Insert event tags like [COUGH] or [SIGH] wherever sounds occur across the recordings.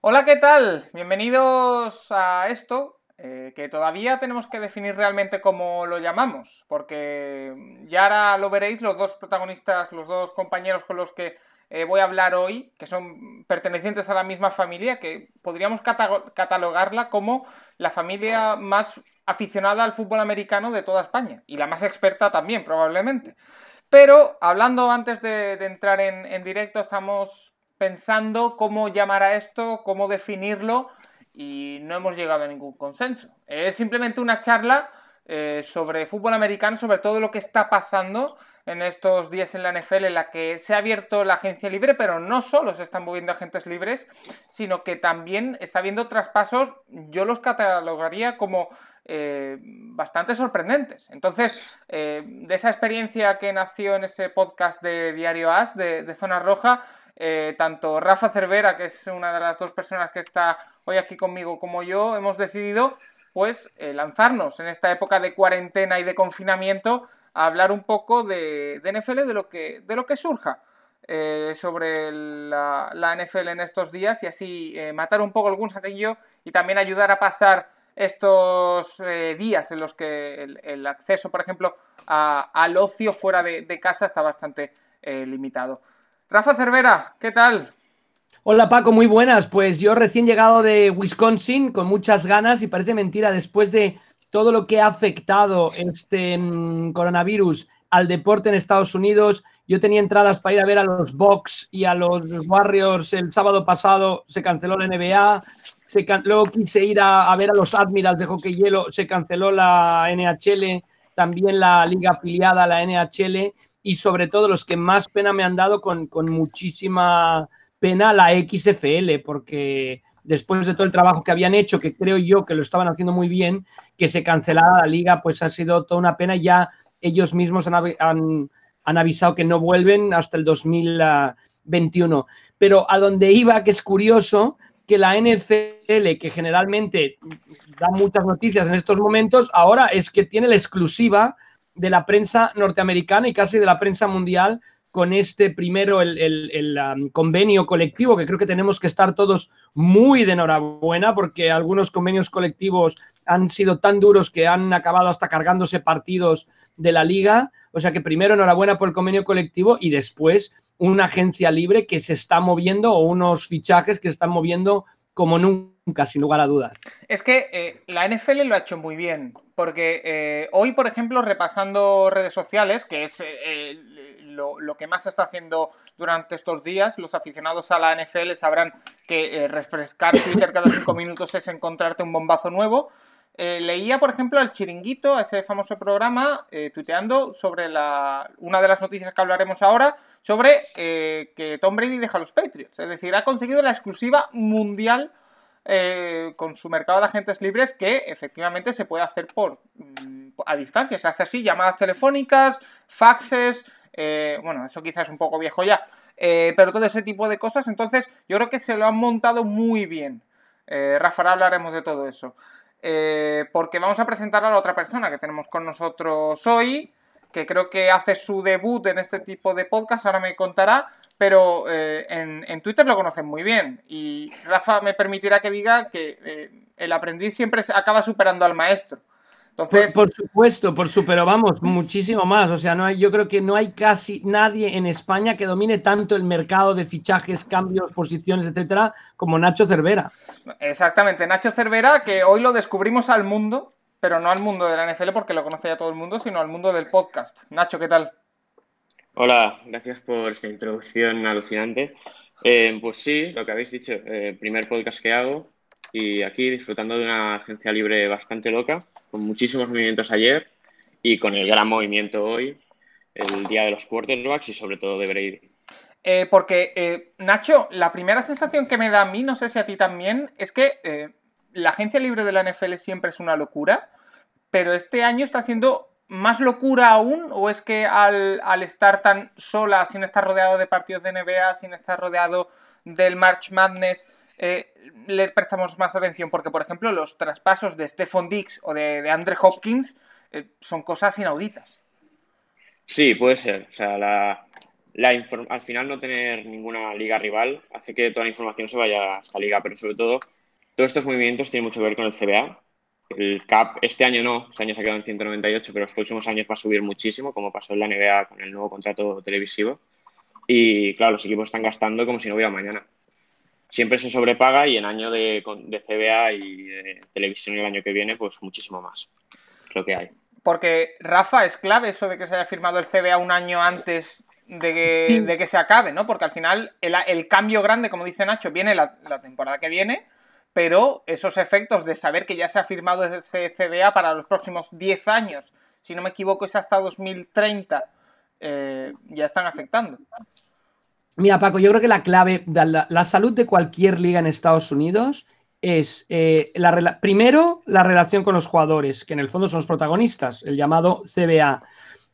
Hola, ¿qué tal? Bienvenidos a esto, eh, que todavía tenemos que definir realmente cómo lo llamamos, porque ya ahora lo veréis, los dos protagonistas, los dos compañeros con los que eh, voy a hablar hoy, que son pertenecientes a la misma familia, que podríamos catalogarla como la familia más aficionada al fútbol americano de toda España, y la más experta también, probablemente. Pero hablando antes de, entrar en directo, estamos pensando cómo llamar a esto, cómo definirlo y no hemos llegado a ningún consenso. Es simplemente una charla eh, sobre fútbol americano, sobre todo lo que está pasando en estos días en la NFL, en la que se ha abierto la agencia libre, pero no solo se están moviendo agentes libres, sino que también está habiendo traspasos, yo los catalogaría como eh, bastante sorprendentes. Entonces, eh, de esa experiencia que nació en ese podcast de Diario As, de Zona Roja, eh, tanto Rafa Cervera, que es una de las dos personas que está hoy aquí conmigo, como yo, hemos decidido pues eh, lanzarnos en esta época de cuarentena y de confinamiento a hablar un poco de, NFL, de lo que, de lo que surja. Eh, sobre la, NFL en estos días y así matar un poco algún saquillo y también ayudar a pasar estos días en los que el, acceso, por ejemplo, al ocio fuera de, de casa está bastante limitado. Rafa Cervera, ¿qué tal? Hola Paco, muy buenas. Pues yo recién llegado de Wisconsin con muchas ganas y parece mentira después de todo lo que ha afectado este mm, coronavirus al deporte en Estados Unidos. Yo tenía entradas para ir a ver a los Bucks y a los Warriors el sábado pasado, se canceló la NBA. Se luego quise ir a, a, ver a los Admirals de hockey hielo, se canceló la NHL, también la liga afiliada a la NHL y sobre todo los que más pena me han dado con, muchísima pena la XFL, porque después de todo el trabajo que habían hecho, que creo yo que lo estaban haciendo muy bien, que se cancelara la liga, pues ha sido toda una pena. Ya ellos mismos han, avisado que no vuelven hasta el 2021. Pero a donde iba, que es curioso, que la NFL, que generalmente da muchas noticias en estos momentos, ahora es que tiene la exclusiva de la prensa norteamericana y casi de la prensa mundial con este primero el, um, convenio colectivo, que creo que tenemos que estar todos muy de enhorabuena, porque algunos convenios colectivos han sido tan duros que han acabado hasta cargándose partidos de la liga. O sea que primero enhorabuena por el convenio colectivo y después una agencia libre que se está moviendo o unos fichajes que se están moviendo como nunca, sin lugar a dudas. Es que eh, la NFL lo ha hecho muy bien. Porque eh, hoy, por ejemplo, repasando redes sociales, que es eh, lo, que más se está haciendo durante estos días, los aficionados a la NFL sabrán que eh, refrescar Twitter cada cinco minutos es encontrarte un bombazo nuevo. leía, por ejemplo, al chiringuito, a ese famoso programa, tuiteando sobre una de las noticias que hablaremos ahora, sobre que Tom Brady deja a los Patriots. Es decir, ha conseguido la exclusiva mundial eh, con su mercado de agentes libres que efectivamente se puede hacer por mm, a distancia. Se hace así, llamadas telefónicas, faxes, eh, bueno, eso quizás es un poco viejo ya, eh, pero todo ese tipo de cosas. Entonces, yo creo que se lo han montado muy bien. Rafa, ahora hablaremos de todo eso. porque vamos a presentar a la otra persona que tenemos con nosotros hoy que creo que hace su debut en este tipo de podcast, ahora me contará, pero eh, en, Twitter lo conocen muy bien. Y Rafa me permitirá que diga que eh, el aprendiz siempre acaba superando al maestro. Entonces... Por, supuesto, por su, pero vamos, muchísimo más. O sea, no hay, yo creo que no hay casi nadie en España que domine tanto el mercado de fichajes, cambios, posiciones, etcétera, como Nacho Cervera. Exactamente, Nacho Cervera, que hoy lo descubrimos al mundo pero no al mundo de la NFL porque lo conoce ya todo el mundo, sino al mundo del podcast. Nacho, ¿qué tal? Hola, gracias por esta introducción alucinante. Eh, pues sí, lo que habéis dicho, eh, primer podcast que hago y aquí disfrutando de una agencia libre bastante loca, con muchísimos movimientos ayer y con el gran movimiento hoy, el día de los quarterbacks y sobre todo de Brady. Eh, porque, Nacho, la primera sensación que me da a mí, no sé si a ti también, es que la agencia libre de la NFL siempre es una locura, pero este año está haciendo más locura aún, o es que al, estar tan sola, sin estar rodeado de partidos de NBA, sin estar rodeado del March Madness, eh, le prestamos más atención, porque por ejemplo los traspasos de Stephon Dix o de, de Andre Hopkins eh, son cosas inauditas. Sí, puede ser. O sea, la, al final no tener ninguna liga rival hace que toda la información se vaya a esta liga, pero sobre todo todos estos movimientos tienen mucho que ver con el CBA. El CAP este año no, este año se ha quedado en 198, pero los próximos años va a subir muchísimo, como pasó en la NBA con el nuevo contrato televisivo. Y claro, los equipos están gastando como si no hubiera mañana. Siempre se sobrepaga y en año de, de CBA y de televisión el año que viene, pues muchísimo más. Es lo que hay. Porque, Rafa, es clave eso de que se haya firmado el CBA un año antes de que, de que se acabe, ¿no? Porque al final el, cambio grande, como dice Nacho, viene la, temporada que viene, pero esos efectos de saber que ya se ha firmado ese CBA para los próximos 10 años, si no me equivoco es hasta 2030, eh, ya están afectando. Mira, Paco, yo creo que la clave, de la, salud de cualquier liga en Estados Unidos es, eh, la, primero, la relación con los jugadores, que en el fondo son los protagonistas, el llamado CBA,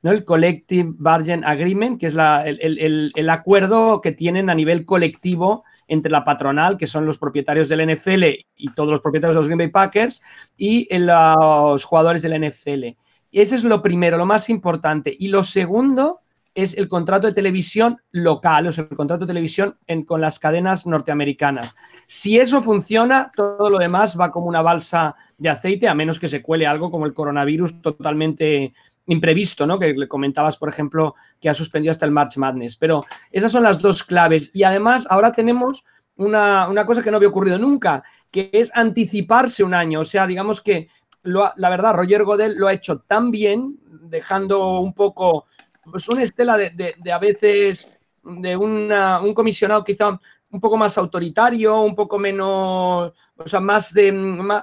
¿no? el Collective Bargain Agreement, que es el, acuerdo que tienen a nivel colectivo entre la patronal, que son los propietarios del NFL y todos los propietarios de los Green Bay Packers, y los jugadores del NFL. Y ese es lo primero, lo más importante. Y lo segundo es el contrato de televisión local, o sea, el contrato de televisión con las cadenas norteamericanas. Si eso funciona, todo lo demás va como una balsa de aceite, a menos que se cuele algo como el coronavirus totalmente imprevisto, ¿no? Que le comentabas, por ejemplo, que ha suspendido hasta el March Madness. Pero esas son las dos claves. Y además, ahora tenemos una, cosa que no había ocurrido nunca, que es anticiparse un año. O sea, digamos que la verdad, Roger Godel lo ha hecho tan bien, dejando un poco pues una estela de, a veces de un comisionado quizá un poco más autoritario, un poco menos, o sea, más de,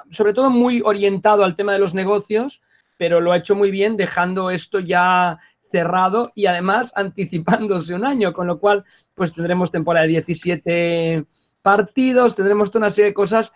sobre todo muy orientado al tema de los negocios, pero lo ha hecho muy bien dejando esto ya cerrado y además [LAUGHS] anticipándose un año, con lo cual pues tendremos temporada de 17 partidos, tendremos toda una serie de cosas,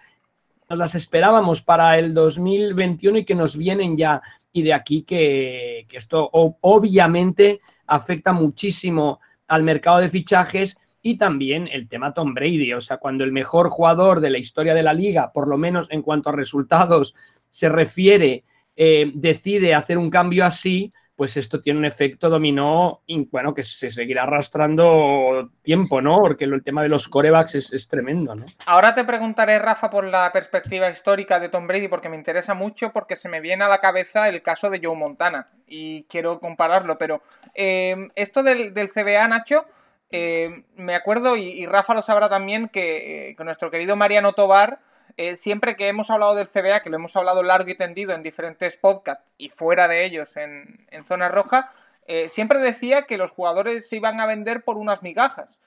nos las esperábamos para el 2021 y que nos vienen ya y de aquí que, esto obviamente afecta muchísimo al mercado de fichajes y también el tema Tom Brady. O sea, cuando el mejor jugador de la historia de la liga, por lo menos en cuanto a resultados se refiere, eh, decide hacer un cambio así, pues esto tiene un efecto dominó, bueno, que se seguirá arrastrando tiempo, ¿no? Porque el tema de los corebacks es, tremendo, ¿no? Ahora te preguntaré, Rafa, por la perspectiva histórica de Tom Brady, porque me interesa mucho, porque se me viene a la cabeza el caso de Joe Montana, y quiero compararlo, pero eh, esto del, CBA, Nacho, eh, me acuerdo, y, Rafa lo sabrá también, que, eh, que nuestro querido Mariano Tobar eh, siempre que hemos hablado del CBA, que lo hemos hablado largo y tendido en diferentes podcasts y fuera de ellos en, Zona Roja, eh, siempre decía que los jugadores se iban a vender por unas migajas.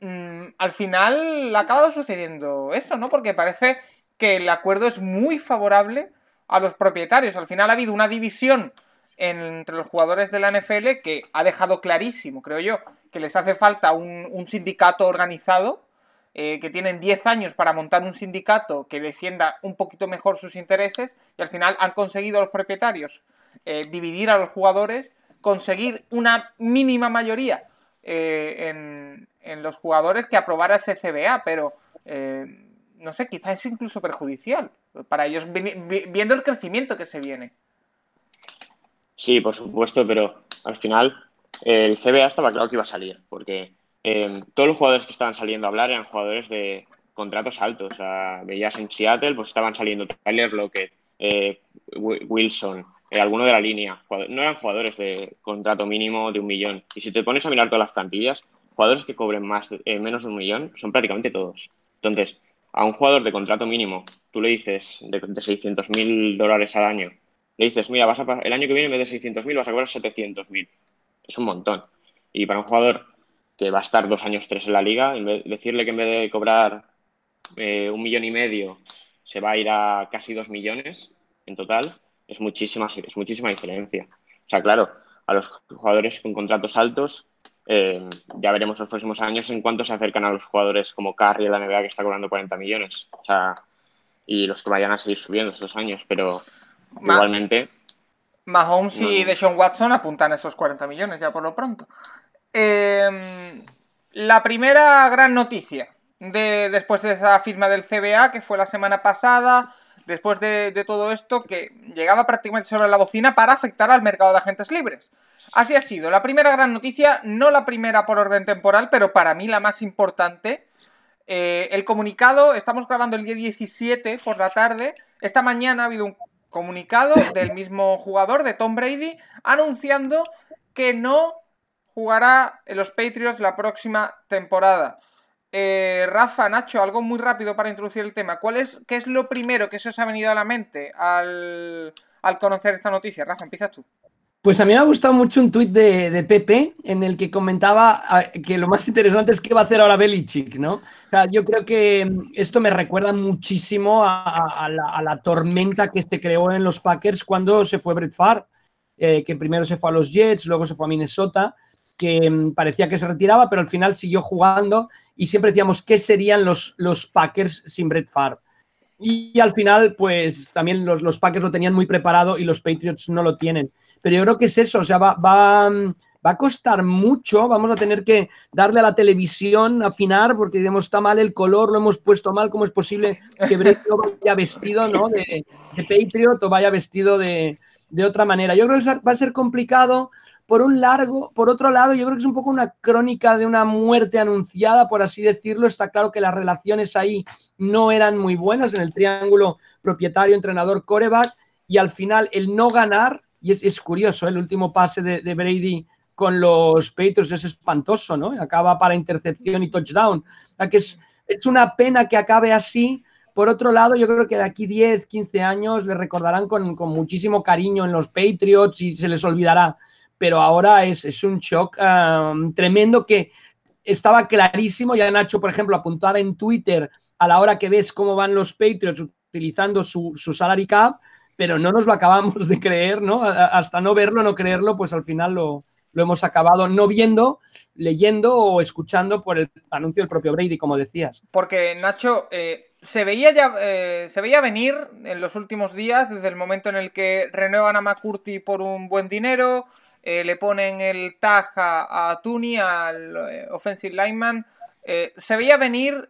Mm, al final ha acabado sucediendo eso, ¿no? Porque parece que el acuerdo es muy favorable a los propietarios. Al final ha habido una división entre los jugadores de la NFL que ha dejado clarísimo, creo yo, que les hace falta un sindicato organizado eh, que tienen 10 años para montar un sindicato que defienda un poquito mejor sus intereses y al final han conseguido los propietarios eh, dividir a los jugadores, conseguir una mínima mayoría eh, en, los jugadores que aprobara ese CBA, pero no sé, quizás es incluso perjudicial para ellos viendo el crecimiento que se viene. Sí, por supuesto, pero al final el CBA estaba claro que iba a salir, porque Em, todos los jugadores que estaban saliendo a hablar eran jugadores de contratos altos. O veías en Seattle, pues estaban saliendo Tyler Lockett, eh, Wilson, eh, alguno de la línea. No eran jugadores de contrato mínimo de un millón. Y si te pones a mirar todas las plantillas, jugadores que cobren más, eh, menos de un millón son prácticamente todos. Entonces, a un jugador de contrato mínimo, tú le dices de, de 600 mil dólares al año, le dices, mira, vas el año que viene en vez de 600 mil vas a cobrar 700 mil. Es un montón. Y para un jugador que va a estar dos años tres en la liga, en vez, decirle que en vez de cobrar eh, un millón y medio se va a ir a casi dos millones en total, es muchísima, es muchísima diferencia. O sea, claro, a los jugadores con contratos altos, eh, ya veremos los próximos años en cuánto se acercan a los jugadores como Curry en la NBA que está cobrando 40 millones. O sea, y los que vayan a seguir subiendo estos años, pero igualmente. Mahomes y Deshaun Watson apuntan esos 40 millones ya por lo pronto. Em, la primera gran noticia de, después de esa firma del CBA, que fue la semana pasada, después de, todo esto, que llegaba prácticamente sobre la bocina para afectar al mercado de agentes libres. Así ha sido. La primera gran noticia, no la primera por orden temporal, pero para mí la más importante. Eh, el comunicado, estamos grabando el día 17 por la tarde. Esta mañana ha habido un comunicado del mismo jugador, de Tom Brady, anunciando que no jugará en los Patriots la próxima temporada. Eh, Rafa, Nacho, algo muy rápido para introducir el tema. ¿Cuál es, ¿Qué es lo primero que se os ha venido a la mente al, conocer esta noticia? Rafa, empiezas tú. Pues a mí me ha gustado mucho un tuit de, Pepe en el que comentaba ah, que lo más interesante es qué va a hacer ahora Belichick, ¿no? Yo creo que mm, esto me recuerda muchísimo a, la, tormenta que se creó en los Packers cuando se fue Brett Favre, eh, que primero se fue a los Jets, luego se fue a Minnesota, que mm, parecía que se retiraba, pero al final siguió jugando y siempre decíamos qué serían los, los Packers sin Brett Favre. Y, al final, pues también los, los Packers lo tenían muy preparado y los Patriots no lo tienen. Pero yo creo que es eso, o sea, va, va, va a costar mucho, vamos a tener que darle a la televisión, afinar, porque digamos, está mal el color, lo hemos puesto mal, ¿cómo es posible que Brett vaya vestido ¿no? de, de Patriot o vaya vestido de, de otra manera? Yo creo que va a ser complicado por un largo, por otro lado, yo creo que es un poco una crónica de una muerte anunciada, por así decirlo. Está claro que las relaciones ahí no eran muy buenas en el triángulo propietario, entrenador, coreback, y al final el no ganar y es, curioso, ¿eh? el último pase de, Brady con los Patriots es espantoso, ¿no? Acaba para intercepción y touchdown. O que es, es una pena que acabe así. Por otro lado, yo creo que de aquí 10, 15 años le recordarán con, muchísimo cariño en los Patriots y se les olvidará. Pero ahora es, es un shock tremendo que estaba clarísimo. Ya Nacho, por ejemplo, apuntaba en Twitter a la hora que ves cómo van los Patriots utilizando su, su salary cap pero no nos lo acabamos de creer, ¿no? Hasta no verlo, no creerlo, pues al final lo, hemos acabado no viendo, leyendo o escuchando por el anuncio del propio Brady, como decías. Porque, Nacho, eh, se, veía ya, eh, se veía venir en los últimos días, desde el momento en el que renuevan a McCurty por un buen dinero, eh, le ponen el tag a, Tooney, al offensive lineman, se veía venir,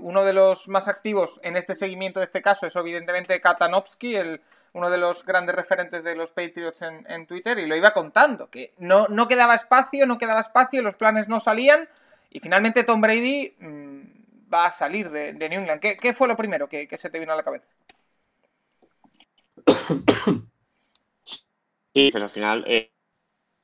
uno de los más activos en este seguimiento de este caso es evidentemente Katanovsky, el uno de los grandes referentes de los Patriots en, Twitter, y lo iba contando, que no, no, quedaba espacio, no quedaba espacio, los planes no salían, y finalmente Tom Brady mm, va a salir de, New England. ¿Qué, fue lo primero que, se te vino a la cabeza? [COUGHS] Sí, pero al final, eh,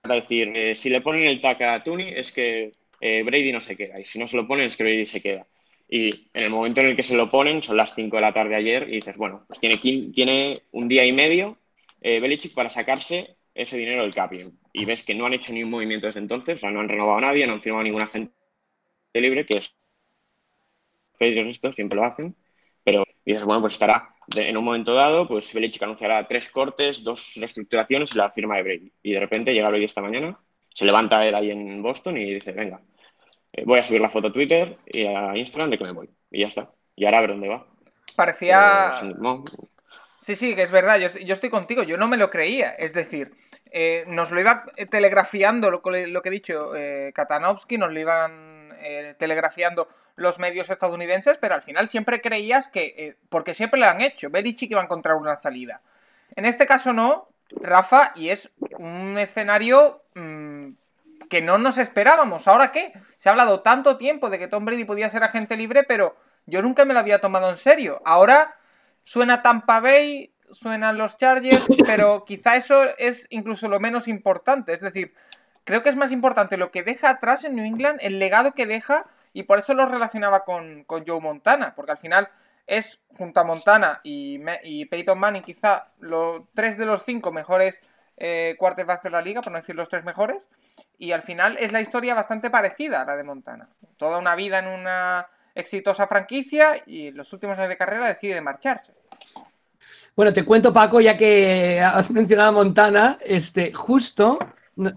para decir, eh, si le ponen el tag a Tooney es que eh, Brady no se queda, y si no se lo ponen es que Brady se queda. Y en el momento en el que se lo ponen, son las 5 de la tarde ayer, y dices, bueno, pues tiene, tiene un día y medio eh, Belichick para sacarse ese dinero del cap. Y ves que no han hecho ni un movimiento desde entonces, o sea, no han renovado a nadie, no han firmado ninguna gente libre, que es. Ellos esto siempre lo hacen. Pero dices, bueno, pues estará en un momento dado, pues Belichick anunciará tres cortes, dos reestructuraciones y la firma de Brady. Y de repente llega Brady esta mañana, se levanta él ahí en Boston y dice, venga, eh, voy a subir la foto a Twitter y a Instagram de que me voy. Y ya está. Y ahora a ver dónde va. Parecía... Sí, sí, que es verdad, yo, estoy contigo, yo no me lo creía. Es decir, eh, nos lo iba telegrafiando lo, lo que he dicho eh, Katanovsky, nos lo iban eh, telegrafiando los medios estadounidenses, pero al final siempre creías que, porque siempre lo han hecho, Belichick iba a encontrar una salida. En este caso no, Rafa, y es un escenario mm, que no nos esperábamos. ¿Ahora qué? Se ha hablado tanto tiempo de que Tom Brady podía ser agente libre, pero yo nunca me lo había tomado en serio. Ahora suena Tampa Bay, suenan los Chargers, pero quizá eso es incluso lo menos importante. Es decir, creo que es más importante lo que deja atrás en New England, el legado que deja, y por eso lo relacionaba con, Joe Montana, porque al final es, junto a Montana y, y Peyton Manning, quizá los tres de los cinco mejores eh, quarterbacks de la liga, por no decir los tres mejores. Y al final es la historia bastante parecida a la de Montana. Toda una vida en una exitosa franquicia y en los últimos años de carrera decide marcharse. Bueno, te cuento, Paco, ya que has mencionado a Montana, este, justo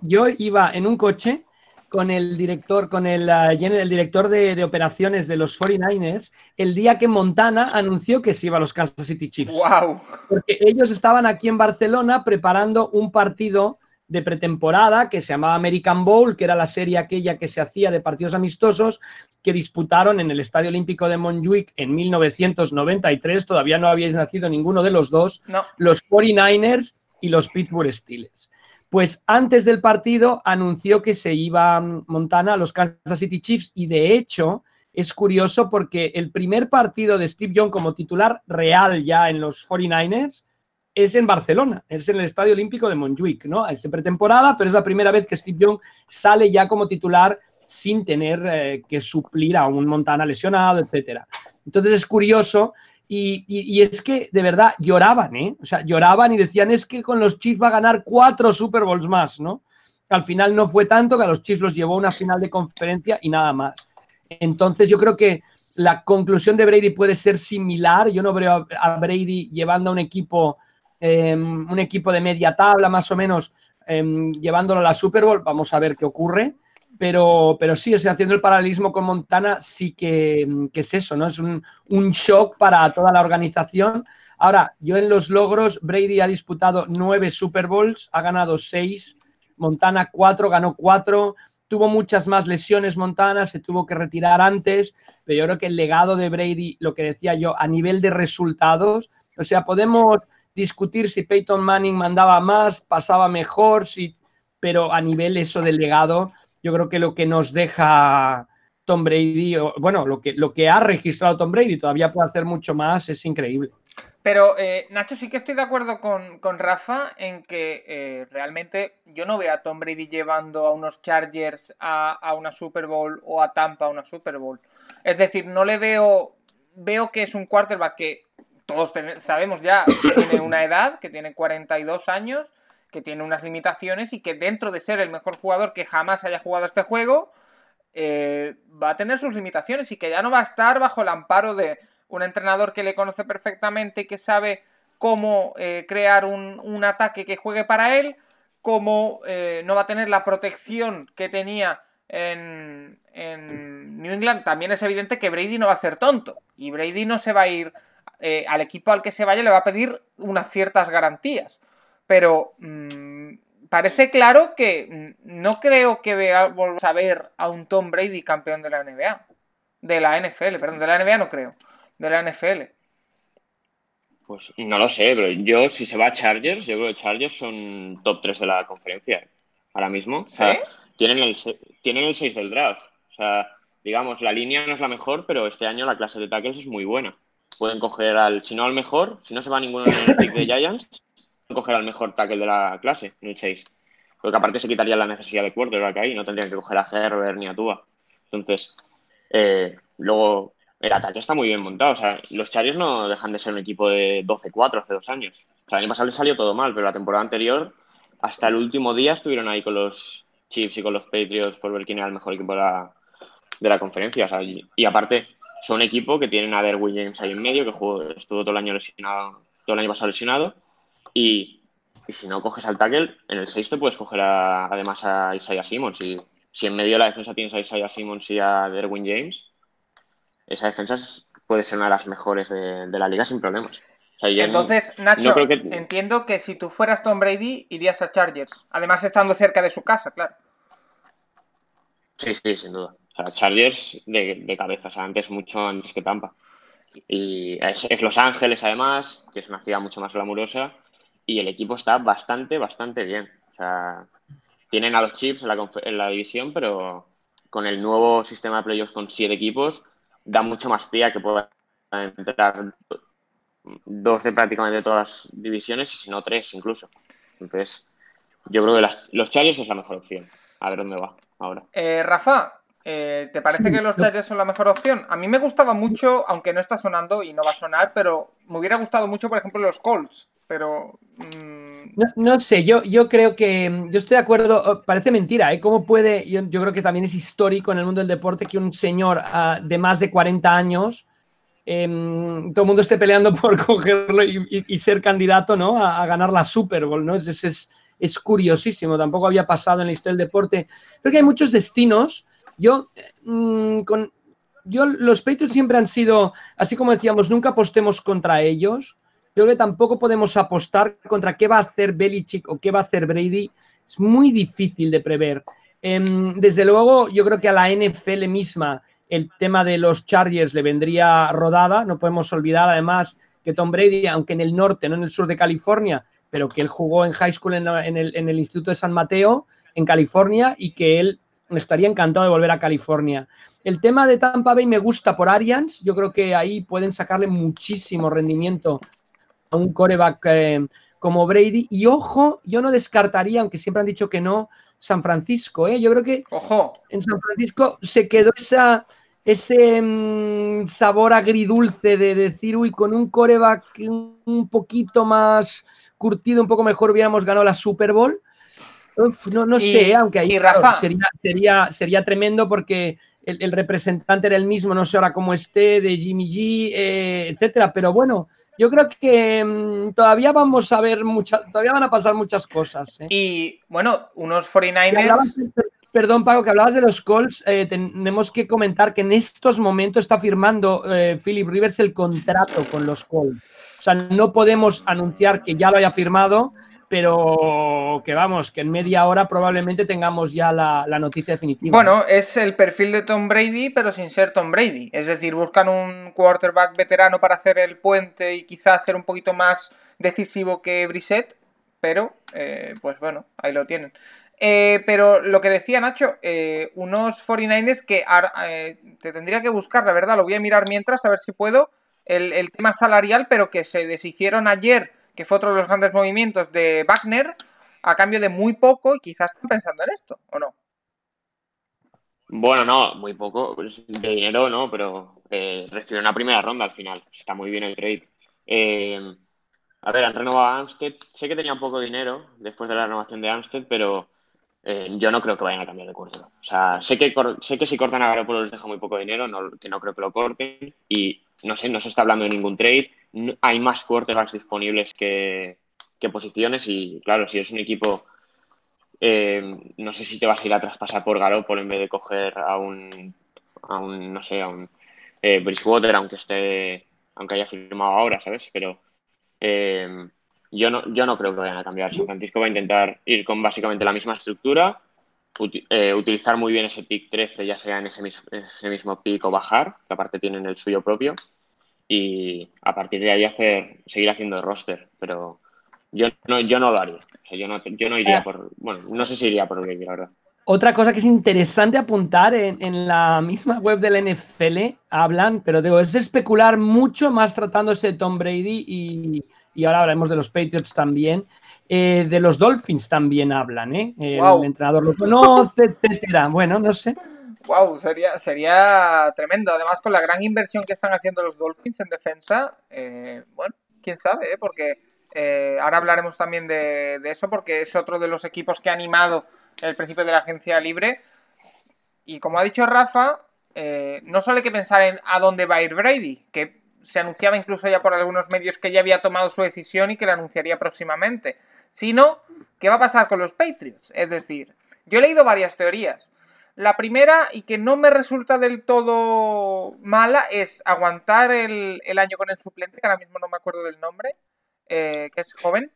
yo iba en un coche con el director, con el, uh, el director de, operaciones de los 49ers el día que Montana anunció que se iba a los Kansas City Chiefs. ¡Wow! Porque ellos estaban aquí en Barcelona preparando un partido de pretemporada que se llamaba American Bowl, que era la serie aquella que se hacía de partidos amistosos que disputaron en el Estadio Olímpico de Montjuic en 1993. Todavía no habíais nacido ninguno de los dos, los 49ers y los Pittsburgh Steelers. Pues antes del partido anunció que se iba Montana a los Kansas City Chiefs y de hecho es curioso porque el primer partido de Steve Young como titular real ya en los 49ers es en Barcelona, es en el Estadio Olímpico de Montjuic, ¿no? Es pretemporada, pero es la primera vez que Steve Young sale ya como titular sin tener eh, que suplir a un Montana lesionado, etcétera. Entonces es curioso y, es que de verdad lloraban, ¿eh? O sea, lloraban y decían es que con los Chiefs va a ganar cuatro Super Bowls más, ¿no? Al final no fue tanto, que a los Chiefs los llevó una final de conferencia y nada más. Entonces yo creo que la conclusión de Brady puede ser similar. Yo no veo a, Brady llevando a un equipo, em, un equipo de media tabla más o menos, em, llevándolo a la Super Bowl. Vamos a ver qué ocurre. Pero, pero sí, o sea, haciendo el paralelismo con Montana, sí que, es eso, ¿no? Es un, un, shock para toda la organización. Ahora, yo en los logros, Brady ha disputado nueve Super Bowls, ha ganado seis, Montana cuatro, ganó cuatro, tuvo muchas más lesiones Montana, se tuvo que retirar antes, pero yo creo que el legado de Brady, lo que decía yo, a nivel de resultados, o sea, podemos discutir si Peyton Manning mandaba más, pasaba mejor, si, pero a nivel eso del legado, yo creo que lo que nos deja Tom Brady, bueno, lo que, lo que ha registrado Tom Brady, todavía puede hacer mucho más, es increíble. Pero, eh, Nacho, sí que estoy de acuerdo con, Rafa en que eh, realmente yo no veo a Tom Brady llevando a unos Chargers a, una Super Bowl o a Tampa a una Super Bowl. Es decir, no le veo. Veo que es un quarterback que todos sabemos ya que tiene una edad, que tiene 42 años que tiene unas limitaciones y que dentro de ser el mejor jugador que jamás haya jugado este juego, eh, va a tener sus limitaciones y que ya no va a estar bajo el amparo de un entrenador que le conoce perfectamente y que sabe cómo eh, crear un, ataque que juegue para él, cómo eh, no va a tener la protección que tenía en, en, New England. También es evidente que Brady no va a ser tonto y Brady no se va a ir al equipo al que se vaya, le va a pedir unas ciertas garantías pero mm, parece claro que mm, no creo que volvamos a ver a un Tom Brady campeón de la NBA. De la NFL, perdón, de la NBA no creo. De la NFL. Pues no lo sé, pero yo si se va a Chargers, yo creo que Chargers son top 3 de la conferencia ahora mismo. tienen, el, tienen el 6 del draft. O sea, digamos, la línea no es la mejor, pero este año la clase de tackles es muy buena. Pueden coger al, si no al mejor, si no se va ninguno en el pick de Giants, coger al mejor tackle de la clase el 6. Porque aparte se quitaría la necesidad de quarterback ahí, no tendrían que coger a Herbert ni a Tua. Entonces, eh, luego el ataque está muy bien montado. O sea, los Chargers no dejan de ser un equipo de 12-4 hace dos años. O sea, el año pasado les salió todo mal, pero la temporada anterior, hasta el último día, estuvieron ahí con los Chiefs y con los Patriots por ver quién era el mejor equipo de la, de la conferencia. O sea, y, aparte, son un equipo que tienen a Derwin James ahí en medio, que jugó, estuvo todo el año lesionado, todo el año pasado lesionado y, si no coges al tackle, en el 6 te puedes coger además a Isaiah Simmons. Y si en medio de la defensa tienes a Isaiah Simmons y a Derwin James, esa defensa puede ser una de las mejores de, la liga sin problemas. Entonces, Nacho, entiendo que si tú fueras Tom Brady, irías a Chargers. Además, estando cerca de su casa, claro. Sí, sí, sin duda. O sea, Chargers de, cabeza, o sea, antes, mucho antes que Tampa. Y es, Los Ángeles, además, que es una ciudad mucho más glamurosa y el equipo está bastante, bastante bien. O sea, tienen a los chips en la, división, pero con el nuevo sistema de playoffs con siete equipos, da mucho más tía que puedan entrar dos de prácticamente todas las divisiones y si no tres incluso. Entonces, yo creo que los Chargers es la mejor opción. A ver dónde va ahora. Eh, Rafa, eh, ¿te parece que los Chargers son la mejor opción? A mí me gustaba mucho, aunque no está sonando y no va a sonar, pero me hubiera gustado mucho, por ejemplo, los Colts pero... Mm, no, sé, yo, yo creo que, mm, yo estoy de acuerdo, oh, parece mentira, ¿eh? ¿Cómo puede, yo, creo que también es histórico en el mundo del deporte que un señor ah, de más de 40 años, em, todo el mundo esté peleando [LAUGHS] por cogerlo y, ser candidato, ¿no? A, ganar la Super Bowl, ¿no? Es, es, es, curiosísimo, tampoco había pasado en la historia del deporte. Creo que hay muchos destinos. Yo, mm, con, yo, los Patriots siempre han sido, así como decíamos, nunca apostemos contra ellos yo creo que tampoco podemos apostar contra qué va a hacer Belichick o qué va a hacer Brady. Es muy difícil de prever. Em, desde luego, yo creo que a la NFL misma el tema de los Chargers le vendría rodada. No podemos olvidar, además, que Tom Brady, aunque en el norte, no en el sur de California, pero que él jugó en high school en, el, en el Instituto de San Mateo, en California, y que él estaría encantado de volver a California. El tema de Tampa Bay me gusta por Arians. Yo creo que ahí pueden sacarle muchísimo rendimiento a un coreback eh, como Brady. Y ojo, yo no descartaría, aunque siempre han dicho que no, San Francisco. ¿eh? Yo creo que ojo. en San Francisco se quedó esa, ese mm, sabor agridulce de decir, uy, con un coreback un poquito más curtido, un poco mejor, hubiéramos ganado la Super Bowl. no, no sé, aunque ahí sería, sería, sería tremendo porque el, representante era el mismo, no sé ahora cómo esté, de Jimmy G, eh, etcétera, pero bueno, yo creo que mm, todavía vamos a ver muchas, todavía van a pasar muchas cosas. ¿eh? Y bueno, unos 49ers. perdón, Paco, que hablabas de los Colts, eh, tenemos que comentar que en estos momentos está firmando Philip Rivers el contrato con los Colts. O sea, no podemos anunciar que ya lo haya firmado, pero que vamos, que en media hora probablemente tengamos ya la, noticia definitiva. Bueno, es el perfil de Tom Brady, pero sin ser Tom Brady. Es decir, buscan un quarterback veterano para hacer el puente y quizás ser un poquito más decisivo que Brissett, pero eh, pues bueno, ahí lo tienen. Eh, pero lo que decía Nacho, eh, unos 49ers que te tendría que buscar, la verdad, lo voy a mirar mientras, a ver si puedo, el, el tema salarial, pero que se deshicieron ayer que fue otro de los grandes movimientos de Wagner, a cambio de muy poco, y quizás están pensando en esto, ¿o no? Bueno, no, muy poco, pues, de dinero no, pero eh, recibió una primera ronda al final, está muy bien el trade. Eh, a ver, han renovado a Amstead, sé que tenía poco dinero después de la renovación de Amstead, pero eh, yo no creo que vayan a cambiar de curso. O sea, sé que, sé que si cortan a Garoppolo les deja muy poco dinero, que no creo que lo corten, y no sé, no se está hablando de ningún trade, hay más quarterbacks disponibles que, posiciones y claro, si es un equipo, eh, no sé si te vas a ir a traspasar por Garoppolo en vez de coger a un, a un no sé, a un eh, Bridgewater, aunque esté, aunque haya firmado ahora, ¿sabes? Pero eh, yo, no, yo no creo que vayan a cambiar. San Francisco va a intentar ir con básicamente la misma estructura, utilizar muy bien ese pick 13, ya sea en ese mismo, ese mismo pick o bajar, que aparte tienen el suyo propio y a partir de ahí hacer, seguir haciendo roster, pero yo no, yo no lo haría. yo, no, yo no iría por, bueno, no sé si iría por Brady, la verdad. Otra cosa que es interesante apuntar en, la misma web del NFL hablan, pero digo, es especular mucho más tratándose de Tom Brady y, y ahora hablaremos de los Patriots también. Eh, de los Dolphins también hablan, ¿eh? El entrenador lo conoce, etcétera. Bueno, no sé. Wow, sería, sería tremendo. Además, con la gran inversión que están haciendo los Dolphins en defensa, eh, bueno, quién sabe, ¿eh? porque eh, ahora hablaremos también de, eso, porque es otro de los equipos que ha animado el principio de la agencia libre. Y como ha dicho Rafa, no solo hay que pensar en a dónde va a ir Brady, que se anunciaba incluso ya por algunos medios que ya había tomado su decisión y que la anunciaría próximamente, sino qué va a pasar con los Patriots. Es decir, yo he leído varias teorías. La primera, y que no me resulta del todo mala, es aguantar el, año con el suplente, que ahora mismo no me acuerdo del nombre, eh, que es joven.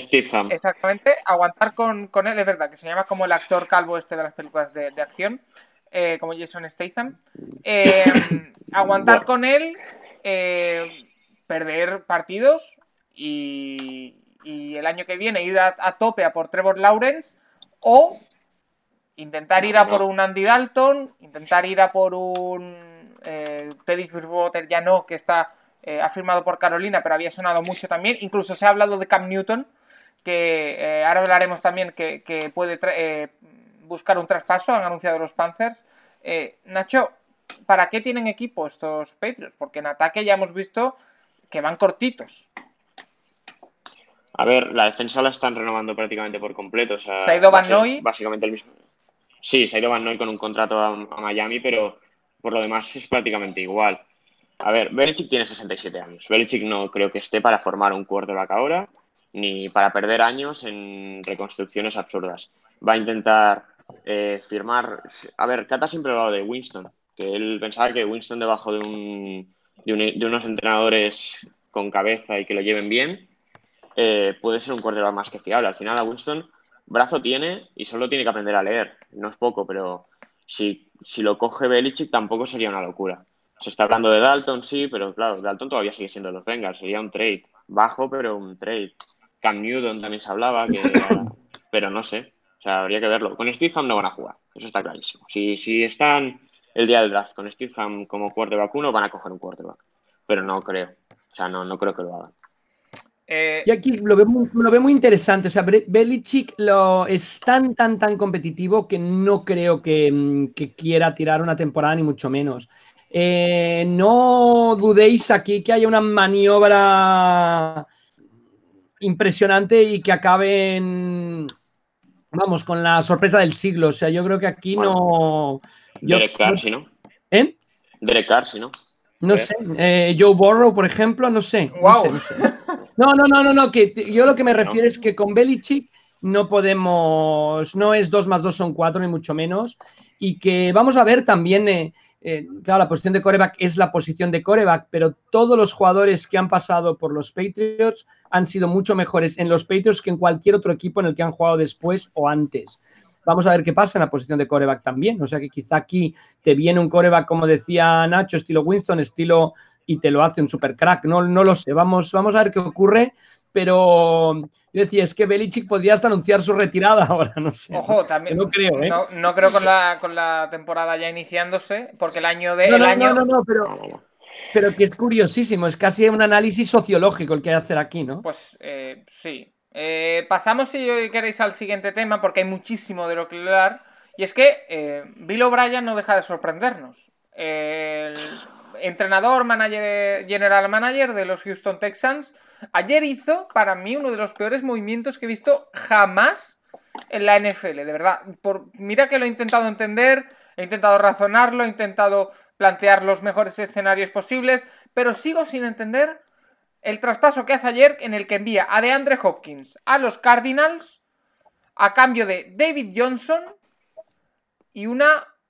Steve, Ham. Exactamente, aguantar con, él, es verdad, que se llama como el actor calvo este de las películas de, acción, eh, como Jason Statham. Eh, [COUGHS] aguantar con él, perder partidos y, el año que viene ir a, a tope a por Trevor Lawrence o Intentar ir a por un Andy Dalton, intentar ir a por un eh, Teddy Bridgewater, ya no, que está eh, afirmado por Carolina, pero había sonado mucho también. Incluso se ha hablado de Cam Newton, que eh, ahora hablaremos también que, puede eh, buscar un traspaso, han anunciado los Panthers. Nacho, ¿para qué tienen equipo estos Patriots? Porque en ataque ya hemos visto que van cortitos. A ver, la defensa la están renovando prácticamente por completo. O sea, se ha ido Van Noy. Básicamente el mismo. Sí, se ha ido Van Noy con un contrato a, Miami, pero por lo demás es prácticamente igual. A ver, Belichick tiene 67 años. Belichick no creo que esté para formar un quarterback ahora, ni para perder años en reconstrucciones absurdas. Va a intentar eh, firmar. A ver, Cata siempre ha hablado de Winston, que él pensaba que Winston debajo de, un, de, unos entrenadores con cabeza y que lo lleven bien, eh, puede ser un quarterback más que fiable. Al final a Winston brazo tiene y solo tiene que aprender a leer. No es poco, pero si, si lo coge Belichick tampoco sería una locura. Se está hablando de Dalton, sí, pero claro, Dalton todavía sigue siendo los Bengals. Sería un trade. Bajo, pero un trade. Cam Newton también se hablaba, que, pero no sé. O sea, habría que verlo. Con Steelham no van a jugar, eso está clarísimo. Si, si están el día del draft con Steelham como quarterback uno, van a coger un quarterback. Pero no creo. O sea, no, no creo que lo hagan. Eh, y aquí lo veo, muy, lo veo muy interesante. O sea, Belichick lo, es tan, tan, tan competitivo que no creo que, mm, que quiera tirar una temporada, ni mucho menos. Eh, no dudéis aquí que haya una maniobra impresionante y que acabe en, vamos, con la sorpresa del siglo. O sea, yo creo que aquí no. Derek Carr, si no. ¿Eh? Derek Carr, si no. No sé. Eh, Joe Borrow, por ejemplo, no sé. Wow. No, no, no, no, no, que yo lo que me refiero es que con Belichick no podemos, no es 2 más 2 son 4, ni mucho menos. Y que vamos a ver también. Eh, eh, claro, la posición de coreback es la posición de coreback, pero todos los jugadores que han pasado por los Patriots han sido mucho mejores en los Patriots que en cualquier otro equipo en el que han jugado después o antes. Vamos a ver qué pasa en la posición de coreback también. O sea que quizá aquí te viene un coreback, como decía Nacho, estilo Winston, estilo y te lo hace un super crack. No, no lo sé. Vamos, vamos a ver qué ocurre. Pero yo decía, es que Belichick podría hasta anunciar su retirada [LAUGHS] ahora, no sé. Ojo, también. No creo, ¿eh? No, creo con la, con la temporada ya iniciándose, porque el año de. No, no, año... no, no, pero, pero que es curiosísimo, es casi un análisis sociológico el que hay que hacer aquí, ¿no? Pues eh, sí. Eh, pasamos, si queréis, al siguiente tema, porque hay muchísimo de lo que hablar. Y es que eh, Bill O'Brien no deja de sorprendernos. El entrenador, manager, general manager de los Houston Texans, ayer hizo para mí uno de los peores movimientos que he visto jamás en la NFL, de verdad. Por, mira que lo he intentado entender, he intentado razonarlo, he intentado plantear los mejores escenarios posibles, pero sigo sin entender el traspaso que hace ayer en el que envía a DeAndre Hopkins a los Cardinals a cambio de David Johnson y una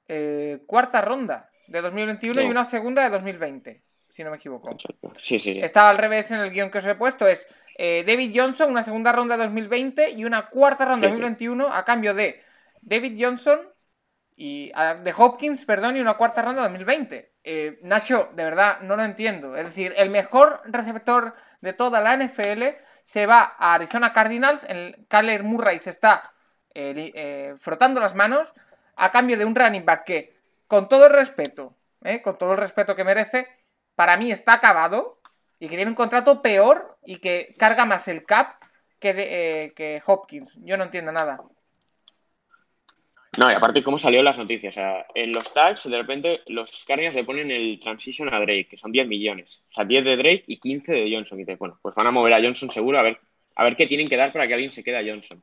eh, cuarta ronda de 2021 y una segunda de 2020, si no me equivoco. Sí, sí. Estaba al revés en el guion que os he puesto, es eh, David Johnson, una segunda ronda de 2020 y una cuarta ronda de 2021 a cambio de David Johnson y de Hopkins, perdón, y una cuarta ronda de 2020. Eh, Nacho, de verdad, no lo entiendo. Es decir, el mejor receptor de toda la NFL se va a Arizona Cardinals, el Kyler Murray se está eh, frotando las manos a cambio de un running back que con todo el respeto, ¿eh? con todo el respeto que merece, para mí está acabado y que tiene un contrato peor y que carga más el cap que, eh, que Hopkins. Yo no entiendo nada. No, y aparte, ¿cómo salió las noticias? O sea, en los tags, de repente, los Cardinals le ponen el transition a Drake, que son 10 millones. O sea, 10 de Drake y 15 de Johnson. Y te, bueno, pues van a mover a Johnson seguro a ver, a ver qué tienen que dar para que alguien se quede a Johnson.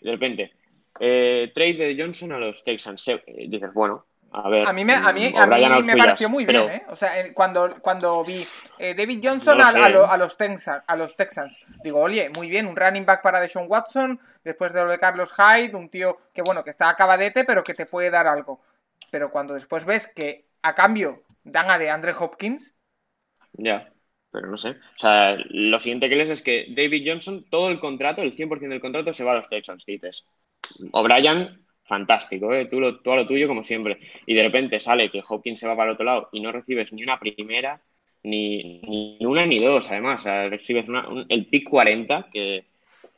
De repente, eh, trade de Johnson a los Texans. dices, bueno, a, mí me, a mí, a mí me pareció muy bien, ¿eh? O sea, cuando, cuando vi eh, David Johnson a, los Texans, a los Texans, digo, oye, muy bien, un running back para Deshaun Watson, después de lo de Carlos Hyde, un tío que, bueno, que está acabadete, pero que te puede dar algo. Pero cuando después ves que a cambio dan a de Andre Hopkins. Ya, pero no sé. O sea, lo siguiente que les es que David Johnson, todo el contrato, el 100% del contrato se va a los Texans, dices. O'Brien fantástico, ¿eh? tú, lo, a lo tuyo como siempre. Y de repente sale que Hopkins se va para el otro lado y no recibes ni una primera, ni, ni una ni dos, además. O sea, recibes el pick 40, que,